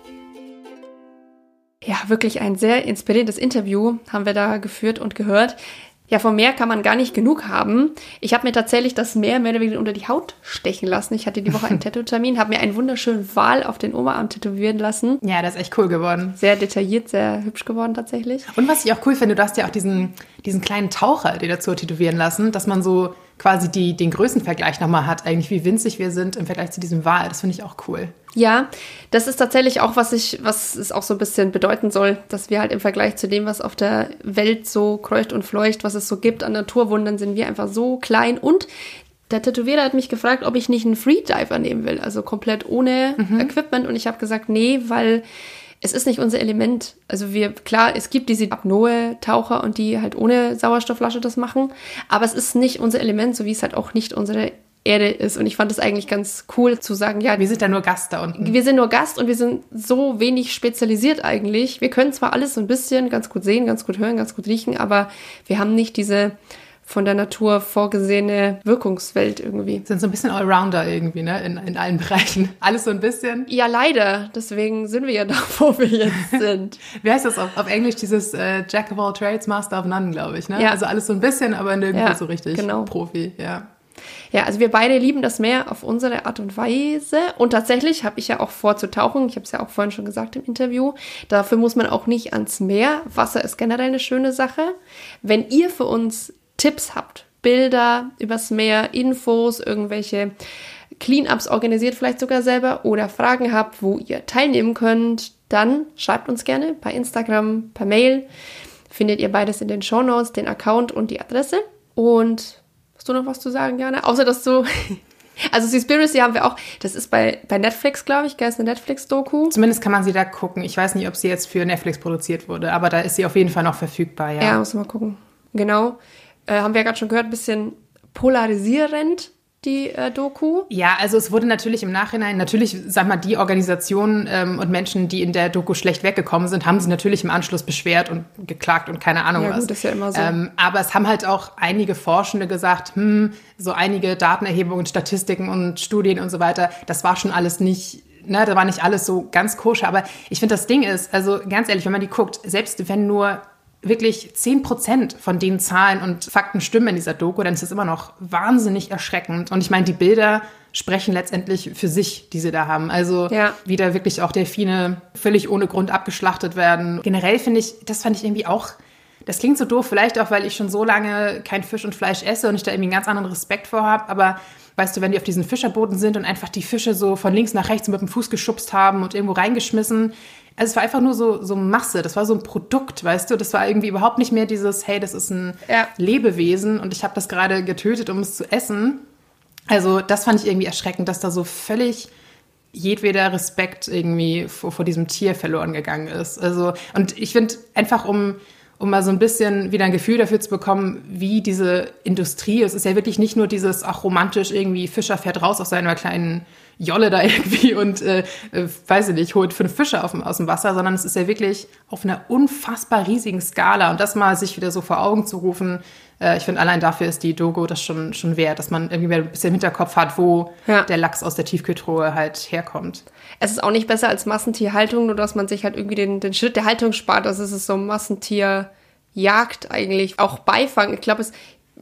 Ja, wirklich ein sehr inspirierendes Interview haben wir da geführt und gehört. Ja, vom Meer kann man gar nicht genug haben. Ich habe mir tatsächlich das Meer mehr oder weniger unter die Haut stechen lassen. Ich hatte die Woche einen Tattoo-Termin, habe mir einen wunderschönen Wal auf den Oberarm tätowieren lassen. Ja, das ist echt cool geworden. Sehr detailliert, sehr hübsch geworden tatsächlich. Und was ich auch cool finde, du hast ja auch diesen, diesen kleinen Taucher dir dazu tätowieren lassen, dass man so quasi die, den Größenvergleich nochmal hat, eigentlich wie winzig wir sind im Vergleich zu diesem Wal. Das finde ich auch cool. Ja, das ist tatsächlich auch, was ich, was es auch so ein bisschen bedeuten soll, dass wir halt im Vergleich zu dem, was auf der Welt so kreucht und fleucht, was es so gibt an Naturwundern, sind wir einfach so klein und der Tätowierer hat mich gefragt, ob ich nicht einen Freediver nehmen will, also komplett ohne mhm. Equipment und ich habe gesagt, nee, weil es ist nicht unser Element. Also wir, klar, es gibt diese Apnoe-Taucher und die halt ohne Sauerstoffflasche das machen, aber es ist nicht unser Element, so wie es halt auch nicht unsere Erde ist. Und ich fand es eigentlich ganz cool zu sagen, ja. Wir sind da nur Gast da unten. Wir sind nur Gast und wir sind so wenig spezialisiert eigentlich. Wir können zwar alles so ein bisschen ganz gut sehen, ganz gut hören, ganz gut riechen, aber wir haben nicht diese von der Natur vorgesehene Wirkungswelt irgendwie. Sind so ein bisschen Allrounder irgendwie, ne? In, in allen Bereichen. Alles so ein bisschen. Ja, leider. Deswegen sind wir ja da, wo wir jetzt sind. Wie heißt das auf, auf Englisch? Dieses äh, Jack of all trades, Master of none, glaube ich, ne? Ja. Also alles so ein bisschen, aber nirgendwo ja, so richtig genau. Profi, ja. Ja, also wir beide lieben das Meer auf unsere Art und Weise. Und tatsächlich habe ich ja auch vor zu tauchen. Ich habe es ja auch vorhin schon gesagt im Interview. Dafür muss man auch nicht ans Meer. Wasser ist generell eine schöne Sache. Wenn ihr für uns Tipps habt, Bilder übers Meer, Infos, irgendwelche Cleanups organisiert vielleicht sogar selber oder Fragen habt, wo ihr teilnehmen könnt, dann schreibt uns gerne bei Instagram, per Mail. Findet ihr beides in den Show Notes, den Account und die Adresse. Und hast du noch was zu sagen, Jana? Außer dass du Also Seaspiracy haben wir auch, das ist bei, bei Netflix, glaube ich, ist eine Netflix-Doku. Zumindest kann man sie da gucken. Ich weiß nicht, ob sie jetzt für Netflix produziert wurde, aber da ist sie auf jeden Fall noch verfügbar, ja. Ja, muss man mal gucken. Genau äh, haben wir ja gerade schon gehört, ein bisschen polarisierend die äh, Doku? Ja, also es wurde natürlich im Nachhinein, natürlich, sag mal, die Organisationen ähm, und Menschen, die in der Doku schlecht weggekommen sind, haben sich natürlich im Anschluss beschwert und geklagt und keine Ahnung ja, was. Gut, ist ja immer so. Ähm, aber es haben halt auch einige Forschende gesagt, hm, so einige Datenerhebungen, Statistiken und Studien und so weiter, das war schon alles nicht ne, da war nicht alles so ganz koscher. Aber ich finde, das Ding ist, also ganz ehrlich, wenn man die guckt, selbst wenn nur wirklich 10 Prozent von den Zahlen und Fakten stimmen in dieser Doku, dann ist das immer noch wahnsinnig erschreckend. Und ich meine, die Bilder sprechen letztendlich für sich, die sie da haben. Also ja. wie da wirklich auch Delfine völlig ohne Grund abgeschlachtet werden. Generell finde ich, das fand ich irgendwie auch das klingt so doof, vielleicht auch, weil ich schon so lange kein Fisch und Fleisch esse und ich da irgendwie einen ganz anderen Respekt vor habe. Aber weißt du, wenn die auf diesen Fischerbooten sind und einfach die Fische so von links nach rechts mit dem Fuß geschubst haben und irgendwo reingeschmissen. Also es war einfach nur so, so Masse, das war so ein Produkt, weißt du? Das war irgendwie überhaupt nicht mehr dieses, hey, das ist ein ja. Lebewesen und ich habe das gerade getötet, um es zu essen. Also das fand ich irgendwie erschreckend, dass da so völlig jedweder Respekt irgendwie vor, vor diesem Tier verloren gegangen ist. Also, und ich finde einfach, um um mal so ein bisschen wieder ein Gefühl dafür zu bekommen, wie diese Industrie, es ist ja wirklich nicht nur dieses, ach romantisch irgendwie, Fischer fährt raus aus seiner kleinen Jolle da irgendwie und, äh, äh, weiß ich nicht, holt fünf Fische auf, aus dem Wasser, sondern es ist ja wirklich auf einer unfassbar riesigen Skala und das mal sich wieder so vor Augen zu rufen, äh, ich finde allein dafür ist die Dogo das schon, schon wert, dass man irgendwie ein bisschen im Hinterkopf hat, wo ja. der Lachs aus der Tiefkühltruhe halt herkommt. Es ist auch nicht besser als Massentierhaltung, nur dass man sich halt irgendwie den, den Schritt der Haltung spart. Das ist so Massentierjagd eigentlich. Auch Beifang. Ich glaube, es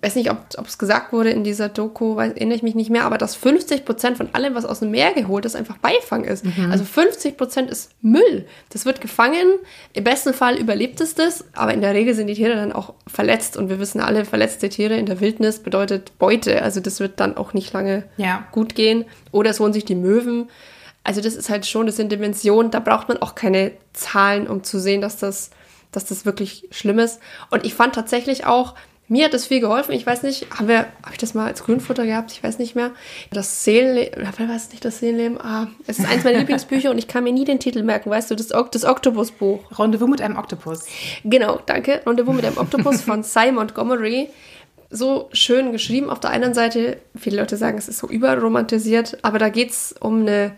weiß nicht, ob es gesagt wurde in dieser Doku, weiß, erinnere ich mich nicht mehr, aber dass 50 Prozent von allem, was aus dem Meer geholt ist, einfach Beifang ist. Mhm. Also 50 Prozent ist Müll. Das wird gefangen. Im besten Fall überlebt es das, aber in der Regel sind die Tiere dann auch verletzt und wir wissen alle, verletzte Tiere in der Wildnis bedeutet Beute. Also das wird dann auch nicht lange ja. gut gehen. Oder es holen sich die Möwen. Also das ist halt schon, das sind Dimensionen, da braucht man auch keine Zahlen, um zu sehen, dass das, dass das wirklich schlimm ist. Und ich fand tatsächlich auch, mir hat das viel geholfen. Ich weiß nicht, haben wir, habe ich das mal als Grünfutter gehabt? Ich weiß nicht mehr. Das Seelenleben, oder war es nicht das Seelenleben? Ah, es ist eins meiner Lieblingsbücher und ich kann mir nie den Titel merken, weißt du, das, das Oktopusbuch. Rendezvous mit einem Oktopus. Genau, danke. Rendezvous mit einem Oktopus von Cy Montgomery. So schön geschrieben. Auf der einen Seite, viele Leute sagen, es ist so überromantisiert, aber da geht es um eine,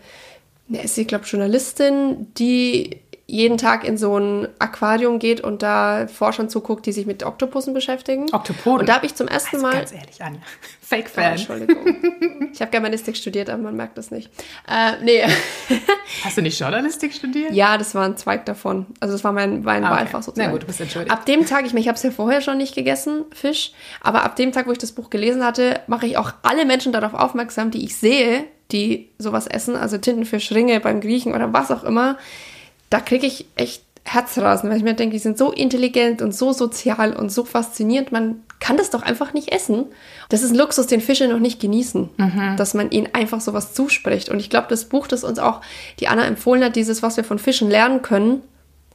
eine ist sie, glaube Journalistin, die jeden Tag in so ein Aquarium geht und da Forschern zuguckt, die sich mit Oktopussen beschäftigen. Oktopoden? Und da habe ich zum ersten also Mal... Ganz ehrlich, Anja. Fake-Fan. Oh, Entschuldigung. ich habe Germanistik studiert, aber man merkt das nicht. Äh, nee. Hast du nicht Journalistik studiert? Ja, das war ein Zweig davon. Also das war mein, mein ah, okay. Wahlfach sozusagen. Na gut, du bist entschuldigt. Ab dem Tag, ich, ich habe es ja vorher schon nicht gegessen, Fisch, aber ab dem Tag, wo ich das Buch gelesen hatte, mache ich auch alle Menschen darauf aufmerksam, die ich sehe, die sowas essen, also Tintenfisch, Ringe beim Griechen oder was auch immer, da kriege ich echt Herzrasen, weil ich mir denke, die sind so intelligent und so sozial und so faszinierend. Man kann das doch einfach nicht essen. Das ist ein Luxus, den Fische noch nicht genießen, mhm. dass man ihnen einfach sowas zuspricht. Und ich glaube, das Buch, das uns auch die Anna empfohlen hat, dieses, was wir von Fischen lernen können,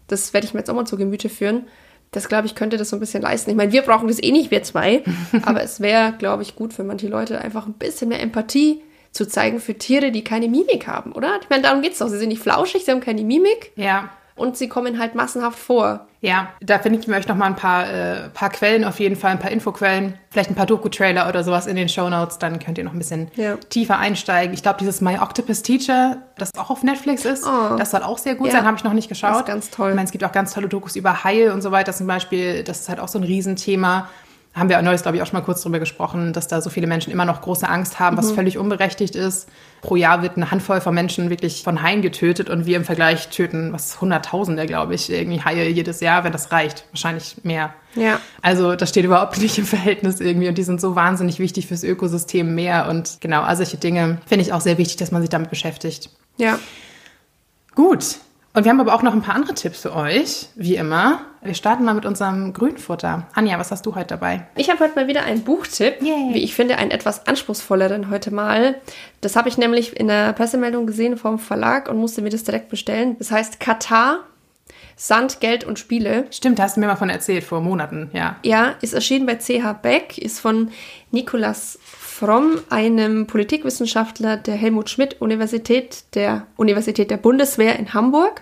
das werde ich mir jetzt auch mal zu Gemüte führen. Das, glaube ich, könnte das so ein bisschen leisten. Ich meine, wir brauchen das eh nicht, wir zwei. aber es wäre, glaube ich, gut für manche Leute einfach ein bisschen mehr Empathie zu zeigen für Tiere, die keine Mimik haben, oder? Ich meine, darum geht es doch. Sie sind nicht flauschig, sie haben keine Mimik. Ja. Und sie kommen halt massenhaft vor. Ja, da finde ich mir euch noch mal ein paar, äh, paar Quellen auf jeden Fall, ein paar Infoquellen, vielleicht ein paar Doku-Trailer oder sowas in den Show Notes. Dann könnt ihr noch ein bisschen ja. tiefer einsteigen. Ich glaube, dieses My Octopus Teacher, das auch auf Netflix ist, oh. das soll auch sehr gut ja. sein. Habe ich noch nicht geschaut. Das ist ganz toll. Ich meine, es gibt auch ganz tolle Dokus über Haie und so weiter zum Beispiel. Das ist halt auch so ein Riesenthema haben wir neues, glaube ich, auch schon mal kurz darüber gesprochen, dass da so viele Menschen immer noch große Angst haben, was mhm. völlig unberechtigt ist. Pro Jahr wird eine Handvoll von Menschen wirklich von Haien getötet und wir im Vergleich töten was Hunderttausende, glaube ich, irgendwie Haie jedes Jahr, wenn das reicht. Wahrscheinlich mehr. Ja. Also das steht überhaupt nicht im Verhältnis irgendwie und die sind so wahnsinnig wichtig fürs Ökosystem mehr und genau, all solche Dinge finde ich auch sehr wichtig, dass man sich damit beschäftigt. Ja. Gut, und wir haben aber auch noch ein paar andere Tipps für euch, wie immer. Wir starten mal mit unserem Grünfutter. Anja, was hast du heute dabei? Ich habe heute mal wieder einen Buchtipp. Yay. Wie ich finde, einen etwas anspruchsvolleren heute mal. Das habe ich nämlich in der Pressemeldung gesehen vom Verlag und musste mir das direkt bestellen. Das heißt Katar. Sand, Geld und Spiele. Stimmt, da hast du mir mal von erzählt, vor Monaten, ja. Ja, ist erschienen bei CH Beck, ist von Nikolas Fromm, einem Politikwissenschaftler der Helmut Schmidt Universität der Universität der Bundeswehr in Hamburg.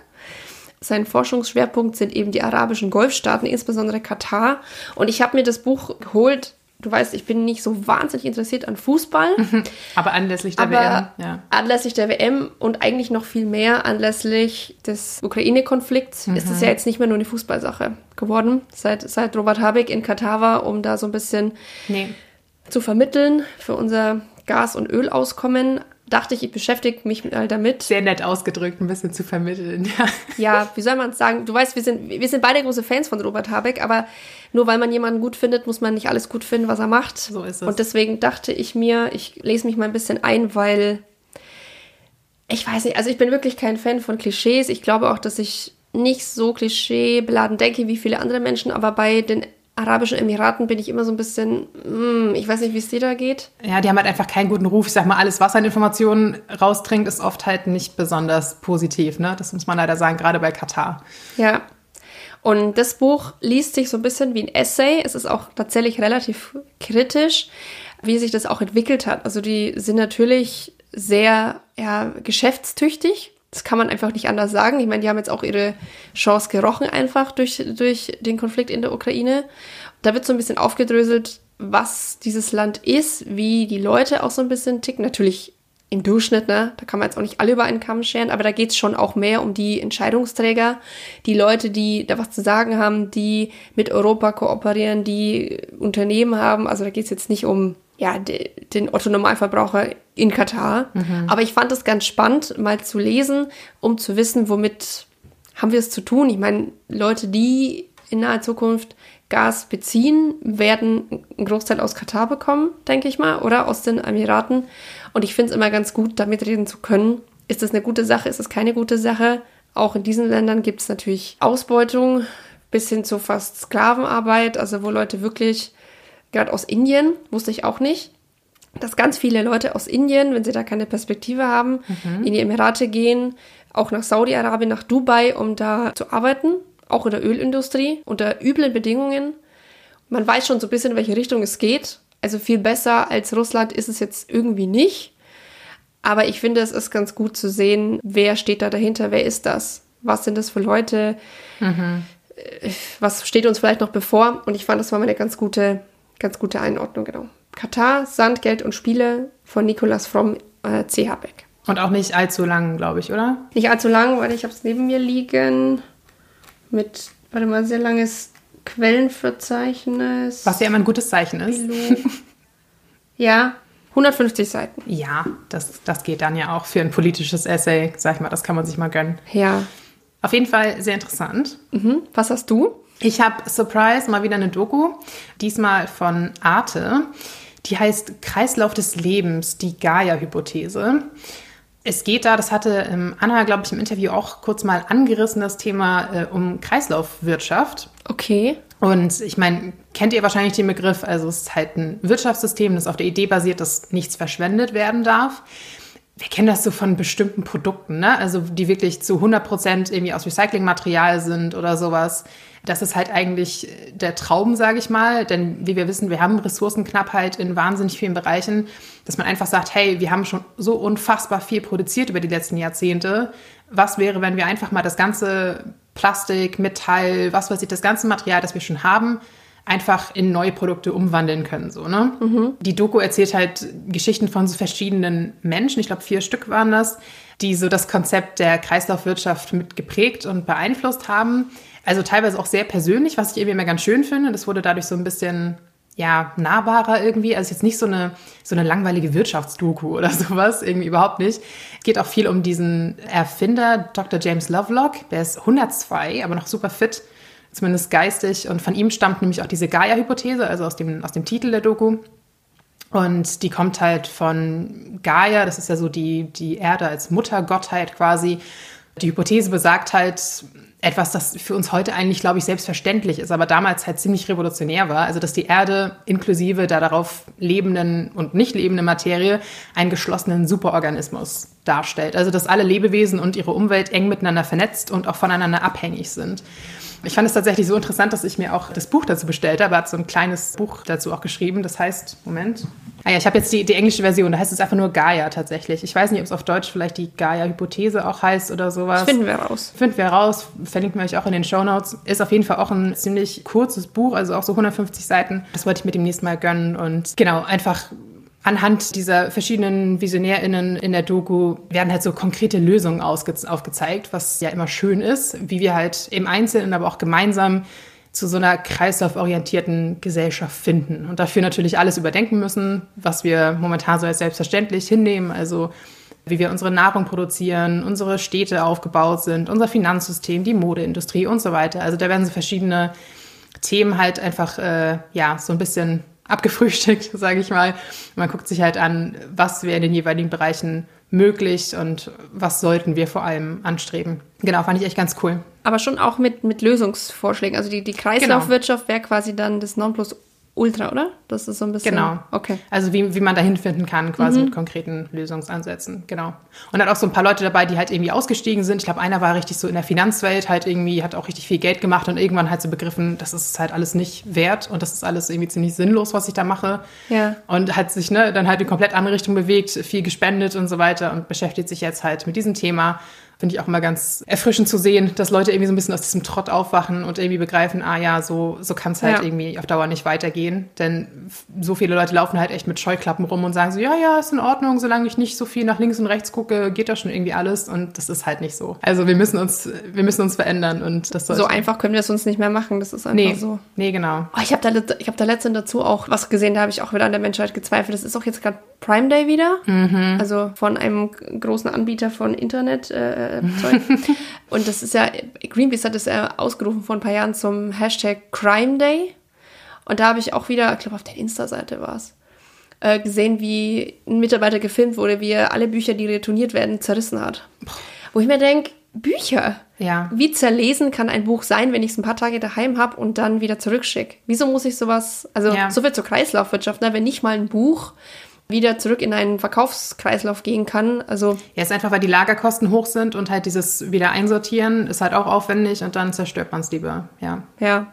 Sein Forschungsschwerpunkt sind eben die arabischen Golfstaaten, insbesondere Katar. Und ich habe mir das Buch geholt. Du weißt, ich bin nicht so wahnsinnig interessiert an Fußball. Aber anlässlich der aber WM. Ja. Anlässlich der WM und eigentlich noch viel mehr anlässlich des Ukraine-Konflikts mhm. ist es ja jetzt nicht mehr nur eine Fußballsache geworden, seit, seit Robert Habeck in Katar war, um da so ein bisschen nee. zu vermitteln für unser Gas- und Ölauskommen dachte ich, ich beschäftige mich mal damit. Sehr nett ausgedrückt, ein bisschen zu vermitteln. Ja, ja wie soll man es sagen? Du weißt, wir sind, wir sind beide große Fans von Robert Habeck, aber nur weil man jemanden gut findet, muss man nicht alles gut finden, was er macht. So ist es. Und deswegen dachte ich mir, ich lese mich mal ein bisschen ein, weil ich weiß nicht, also ich bin wirklich kein Fan von Klischees. Ich glaube auch, dass ich nicht so klischeebeladen denke wie viele andere Menschen, aber bei den Arabischen Emiraten bin ich immer so ein bisschen, mm, ich weiß nicht, wie es dir da geht. Ja, die haben halt einfach keinen guten Ruf. Ich sag mal, alles, was an Informationen rausdringt, ist oft halt nicht besonders positiv. Ne? Das muss man leider sagen, gerade bei Katar. Ja. Und das Buch liest sich so ein bisschen wie ein Essay. Es ist auch tatsächlich relativ kritisch, wie sich das auch entwickelt hat. Also die sind natürlich sehr ja, geschäftstüchtig das kann man einfach nicht anders sagen. Ich meine, die haben jetzt auch ihre Chance gerochen einfach durch, durch den Konflikt in der Ukraine. Da wird so ein bisschen aufgedröselt, was dieses Land ist, wie die Leute auch so ein bisschen ticken. Natürlich im Durchschnitt, ne? Da kann man jetzt auch nicht alle über einen Kamm scheren, aber da geht es schon auch mehr um die Entscheidungsträger, die Leute, die da was zu sagen haben, die mit Europa kooperieren, die Unternehmen haben. Also da geht es jetzt nicht um ja, den Otto-Normalverbraucher in Katar. Mhm. Aber ich fand es ganz spannend, mal zu lesen, um zu wissen, womit haben wir es zu tun. Ich meine, Leute, die in naher Zukunft Gas beziehen, werden einen Großteil aus Katar bekommen, denke ich mal, oder aus den Emiraten. Und ich finde es immer ganz gut, damit reden zu können. Ist das eine gute Sache? Ist das keine gute Sache? Auch in diesen Ländern gibt es natürlich Ausbeutung bis hin zu fast Sklavenarbeit, also wo Leute wirklich gerade aus Indien, wusste ich auch nicht, dass ganz viele Leute aus Indien, wenn sie da keine Perspektive haben, mhm. in die Emirate gehen, auch nach Saudi-Arabien, nach Dubai, um da zu arbeiten, auch in der Ölindustrie, unter üblen Bedingungen. Man weiß schon so ein bisschen, in welche Richtung es geht. Also viel besser als Russland ist es jetzt irgendwie nicht. Aber ich finde, es ist ganz gut zu sehen, wer steht da dahinter, wer ist das? Was sind das für Leute? Mhm. Was steht uns vielleicht noch bevor? Und ich fand, das war mal eine ganz gute Ganz gute Einordnung, genau. Katar, Sand, Geld und Spiele von Nicolas Fromm, äh, C. Habeck. Und auch nicht allzu lang, glaube ich, oder? Nicht allzu lang, weil ich habe es neben mir liegen mit, warte mal, sehr langes Quellenverzeichnis. Was ja immer ein gutes Zeichen ist. ja, 150 Seiten. Ja, das, das geht dann ja auch für ein politisches Essay, sag ich mal, das kann man sich mal gönnen. Ja. Auf jeden Fall sehr interessant. Mhm. Was hast du? Ich habe Surprise mal wieder eine Doku, diesmal von Arte. Die heißt Kreislauf des Lebens, die Gaia-Hypothese. Es geht da, das hatte ähm, Anna, glaube ich, im Interview auch kurz mal angerissen, das Thema äh, um Kreislaufwirtschaft. Okay. Und ich meine, kennt ihr wahrscheinlich den Begriff, also es ist halt ein Wirtschaftssystem, das auf der Idee basiert, dass nichts verschwendet werden darf wir kennen das so von bestimmten Produkten, ne? Also die wirklich zu 100 Prozent irgendwie aus Recyclingmaterial sind oder sowas. Das ist halt eigentlich der Traum, sage ich mal. Denn wie wir wissen, wir haben Ressourcenknappheit in wahnsinnig vielen Bereichen, dass man einfach sagt, hey, wir haben schon so unfassbar viel produziert über die letzten Jahrzehnte. Was wäre, wenn wir einfach mal das ganze Plastik, Metall, was weiß ich, das ganze Material, das wir schon haben, einfach in neue Produkte umwandeln können. So, ne? Mhm. Die Doku erzählt halt Geschichten von so verschiedenen Menschen, ich glaube vier Stück waren das, die so das Konzept der Kreislaufwirtschaft mit geprägt und beeinflusst haben. Also teilweise auch sehr persönlich, was ich irgendwie immer ganz schön finde. Das wurde dadurch so ein bisschen ja, nahbarer irgendwie. Also jetzt nicht so eine, so eine langweilige Wirtschaftsdoku oder sowas, irgendwie überhaupt nicht. Es geht auch viel um diesen Erfinder, Dr. James Lovelock. Der ist 102, aber noch super fit zumindest geistig. Und von ihm stammt nämlich auch diese Gaia-Hypothese, also aus dem, aus dem Titel der Doku. Und die kommt halt von Gaia, das ist ja so die, die Erde als Muttergottheit quasi. Die Hypothese besagt halt etwas, das für uns heute eigentlich, glaube ich, selbstverständlich ist, aber damals halt ziemlich revolutionär war. Also, dass die Erde inklusive der darauf lebenden und nicht lebenden Materie einen geschlossenen Superorganismus darstellt. Also, dass alle Lebewesen und ihre Umwelt eng miteinander vernetzt und auch voneinander abhängig sind. Ich fand es tatsächlich so interessant, dass ich mir auch das Buch dazu bestellt habe. Er hat so ein kleines Buch dazu auch geschrieben. Das heißt, Moment. Ah ja, ich habe jetzt die, die englische Version. Da heißt es einfach nur Gaia tatsächlich. Ich weiß nicht, ob es auf Deutsch vielleicht die Gaia-Hypothese auch heißt oder sowas. Finden wir raus. Finden wir raus. Verlinken wir euch auch in den Show Notes. Ist auf jeden Fall auch ein ziemlich kurzes Buch, also auch so 150 Seiten. Das wollte ich mir demnächst mal gönnen. Und genau, einfach anhand dieser verschiedenen VisionärInnen in der Doku werden halt so konkrete Lösungen aufgezeigt, was ja immer schön ist, wie wir halt im Einzelnen, aber auch gemeinsam zu so einer kreislauforientierten Gesellschaft finden und dafür natürlich alles überdenken müssen, was wir momentan so als selbstverständlich hinnehmen, also wie wir unsere Nahrung produzieren, unsere Städte aufgebaut sind, unser Finanzsystem, die Modeindustrie und so weiter. Also da werden so verschiedene Themen halt einfach äh, ja so ein bisschen abgefrühstückt, sage ich mal. Man guckt sich halt an, was wir in den jeweiligen Bereichen möglich und was sollten wir vor allem anstreben. Genau, fand ich echt ganz cool. Aber schon auch mit, mit Lösungsvorschlägen. Also die, die Kreislaufwirtschaft genau. wäre quasi dann das Nonplus Ultra, oder? Das ist so ein bisschen. Genau. Okay. Also wie, wie man dahin finden kann, quasi mhm. mit konkreten Lösungsansätzen. Genau. Und dann auch so ein paar Leute dabei, die halt irgendwie ausgestiegen sind. Ich glaube, einer war richtig so in der Finanzwelt, halt irgendwie, hat auch richtig viel Geld gemacht und irgendwann halt so begriffen, das ist halt alles nicht wert und das ist alles irgendwie ziemlich sinnlos, was ich da mache. Ja. Und hat sich ne, dann halt in komplett andere Richtung bewegt, viel gespendet und so weiter und beschäftigt sich jetzt halt mit diesem Thema finde ich auch immer ganz erfrischend zu sehen, dass Leute irgendwie so ein bisschen aus diesem Trott aufwachen und irgendwie begreifen, ah ja, so, so kann es halt ja. irgendwie auf Dauer nicht weitergehen. Denn so viele Leute laufen halt echt mit Scheuklappen rum und sagen so, ja, ja, ist in Ordnung, solange ich nicht so viel nach links und rechts gucke, geht das schon irgendwie alles. Und das ist halt nicht so. Also wir müssen uns, wir müssen uns verändern und das So einfach können wir es uns nicht mehr machen. Das ist einfach nee, so. Nee, genau. Oh, ich habe da, ich hab da letztens dazu auch was gesehen, da habe ich auch wieder an der Menschheit gezweifelt. Das ist auch jetzt gerade Prime Day wieder. Mhm. Also von einem großen Anbieter von Internet. Äh, Zeug. Und das ist ja, Greenpeace hat es ja ausgerufen vor ein paar Jahren zum Hashtag Crime Day. Und da habe ich auch wieder, ich glaube auf der Insta-Seite war es, äh, gesehen, wie ein Mitarbeiter gefilmt wurde, wie er alle Bücher, die retourniert werden, zerrissen hat. Wo ich mir denke, Bücher. Ja. Wie zerlesen kann ein Buch sein, wenn ich es ein paar Tage daheim habe und dann wieder zurückschicke? Wieso muss ich sowas, also ja. so viel zur Kreislaufwirtschaft, ne? wenn nicht mal ein Buch wieder zurück in einen Verkaufskreislauf gehen kann. Also ja, ist einfach, weil die Lagerkosten hoch sind und halt dieses wieder einsortieren ist halt auch aufwendig und dann zerstört man es lieber. Ja. Ja.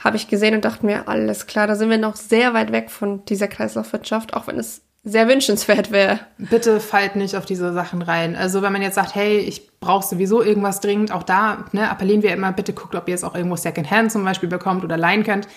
Habe ich gesehen und dachte mir, alles klar, da sind wir noch sehr weit weg von dieser Kreislaufwirtschaft, auch wenn es sehr wünschenswert wäre. Bitte fallt nicht auf diese Sachen rein. Also wenn man jetzt sagt, hey, ich brauche sowieso irgendwas dringend, auch da ne, appellieren wir immer, bitte guckt, ob ihr es auch irgendwo Secondhand zum Beispiel bekommt oder leihen könnt.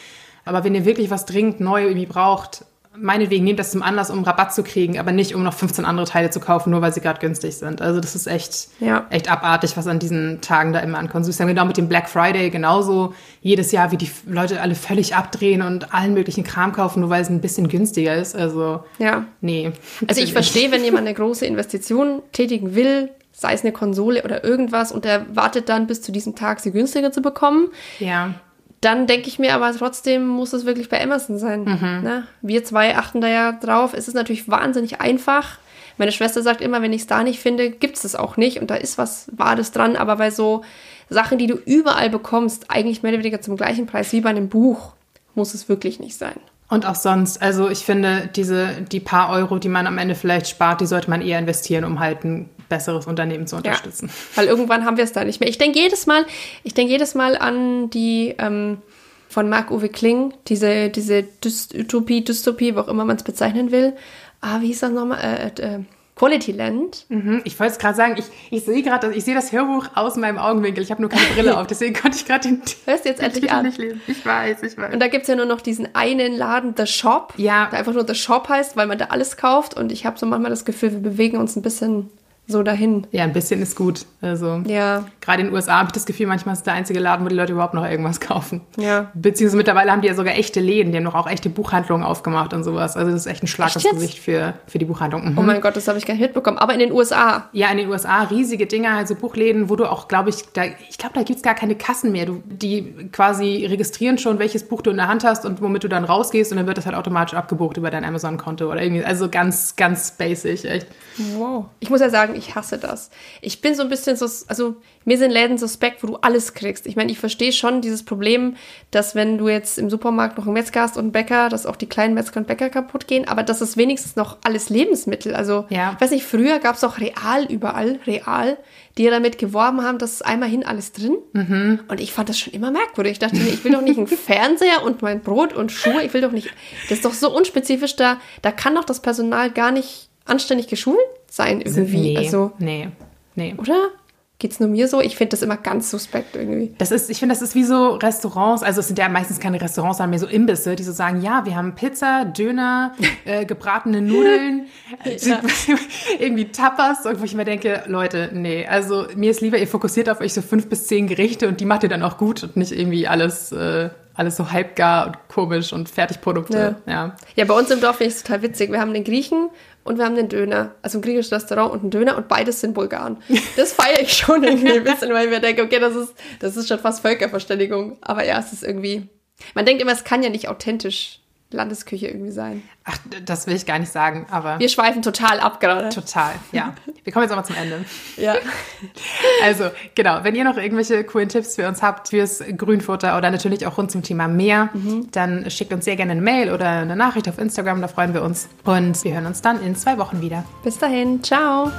Aber wenn ihr wirklich was dringend neu irgendwie braucht, meinetwegen nehmt das zum Anlass, um Rabatt zu kriegen, aber nicht, um noch 15 andere Teile zu kaufen, nur weil sie gerade günstig sind. Also das ist echt, ja. echt abartig, was an diesen Tagen da immer an Konsum ist. Genau mit dem Black Friday genauso. Jedes Jahr, wie die Leute alle völlig abdrehen und allen möglichen Kram kaufen, nur weil es ein bisschen günstiger ist. Also, ja. nee. Also ich verstehe, wenn jemand eine große Investition tätigen will, sei es eine Konsole oder irgendwas, und er wartet dann bis zu diesem Tag, sie günstiger zu bekommen. Ja dann denke ich mir aber trotzdem muss es wirklich bei Amazon sein. Mhm. Ne? Wir zwei achten da ja drauf. Es ist natürlich wahnsinnig einfach. Meine Schwester sagt immer, wenn ich es da nicht finde, gibt es es auch nicht. Und da ist was Wahres dran. Aber bei so Sachen, die du überall bekommst, eigentlich mehr oder weniger zum gleichen Preis wie bei einem Buch, muss es wirklich nicht sein. Und auch sonst, also ich finde, diese, die paar Euro, die man am Ende vielleicht spart, die sollte man eher investieren, um halt ein besseres Unternehmen zu unterstützen. Ja, weil irgendwann haben wir es da nicht mehr. Ich denke jedes Mal, ich denke jedes Mal an die ähm, von Marc-Uwe Kling, diese, diese Dystopie, Dystopie, wo auch immer man es bezeichnen will. Ah, wie hieß das nochmal? Äh, äh, Quality Land. Mhm, ich wollte es gerade sagen, ich, ich sehe gerade, ich sehe das Hörbuch aus meinem Augenwinkel. Ich habe nur keine Brille auf, deswegen konnte ich gerade den Hörst jetzt endlich an? Nicht lesen. Ich weiß, ich weiß. Und da gibt es ja nur noch diesen einen Laden, The Shop, ja. der einfach nur The Shop heißt, weil man da alles kauft. Und ich habe so manchmal das Gefühl, wir bewegen uns ein bisschen so dahin. Ja, ein bisschen ist gut. Also ja. gerade in den USA habe ich das Gefühl, manchmal ist es der einzige Laden, wo die Leute überhaupt noch irgendwas kaufen. Ja. Beziehungsweise mittlerweile haben die ja sogar echte Läden, die haben noch auch echte Buchhandlungen aufgemacht und sowas. Also das ist echt ein Schlag ins Gesicht für, für die Buchhandlung. Mhm. Oh mein Gott, das habe ich gar nicht mitbekommen. Aber in den USA. Ja, in den USA riesige Dinger, also Buchläden, wo du auch, glaube ich, da, ich glaube, da gibt es gar keine Kassen mehr. Du, die quasi registrieren schon, welches Buch du in der Hand hast und womit du dann rausgehst und dann wird das halt automatisch abgebucht über dein Amazon-Konto oder irgendwie. Also ganz, ganz basic, echt. Wow. Ich muss ja sagen, ich hasse das. Ich bin so ein bisschen so, also mir sind Läden suspekt, wo du alles kriegst. Ich meine, ich verstehe schon dieses Problem, dass wenn du jetzt im Supermarkt noch einen Metzger hast und einen Bäcker, dass auch die kleinen Metzger und Bäcker kaputt gehen, aber das ist wenigstens noch alles Lebensmittel. Also, ja. ich weiß nicht, früher gab es auch Real überall, Real, die ja damit geworben haben, dass einmal hin alles drin. Mhm. Und ich fand das schon immer merkwürdig. Ich dachte mir, ich will doch nicht einen Fernseher und mein Brot und Schuhe. Ich will doch nicht. Das ist doch so unspezifisch, da, da kann doch das Personal gar nicht anständig geschult sein irgendwie. Nee, also, nee, nee. Oder? Geht's nur mir so? Ich finde das immer ganz suspekt irgendwie. Das ist, ich finde, das ist wie so Restaurants, also es sind ja meistens keine Restaurants, sondern mehr so Imbisse, die so sagen, ja, wir haben Pizza, Döner, äh, gebratene Nudeln, irgendwie Tapas, wo ich mir denke, Leute, nee, also mir ist lieber, ihr fokussiert auf euch so fünf bis zehn Gerichte und die macht ihr dann auch gut und nicht irgendwie alles, äh, alles so halbgar und komisch und Fertigprodukte. Ja. ja. Ja, bei uns im Dorf finde ich es total witzig. Wir haben den Griechen und wir haben den Döner. Also ein griechisches Restaurant und ein Döner und beides sind Bulgaren. Das feiere ich schon irgendwie ein bisschen, weil ich mir denke, okay, das ist, das ist schon fast Völkerverständigung. Aber ja, es ist irgendwie. Man denkt immer, es kann ja nicht authentisch Landesküche irgendwie sein. Ach, das will ich gar nicht sagen, aber. Wir schweifen total ab gerade. Total, ja. Wir kommen jetzt aber zum Ende. ja. Also, genau, wenn ihr noch irgendwelche coolen Tipps für uns habt, fürs Grünfutter oder natürlich auch rund zum Thema Meer, mhm. dann schickt uns sehr gerne eine Mail oder eine Nachricht auf Instagram, da freuen wir uns. Und wir hören uns dann in zwei Wochen wieder. Bis dahin, ciao.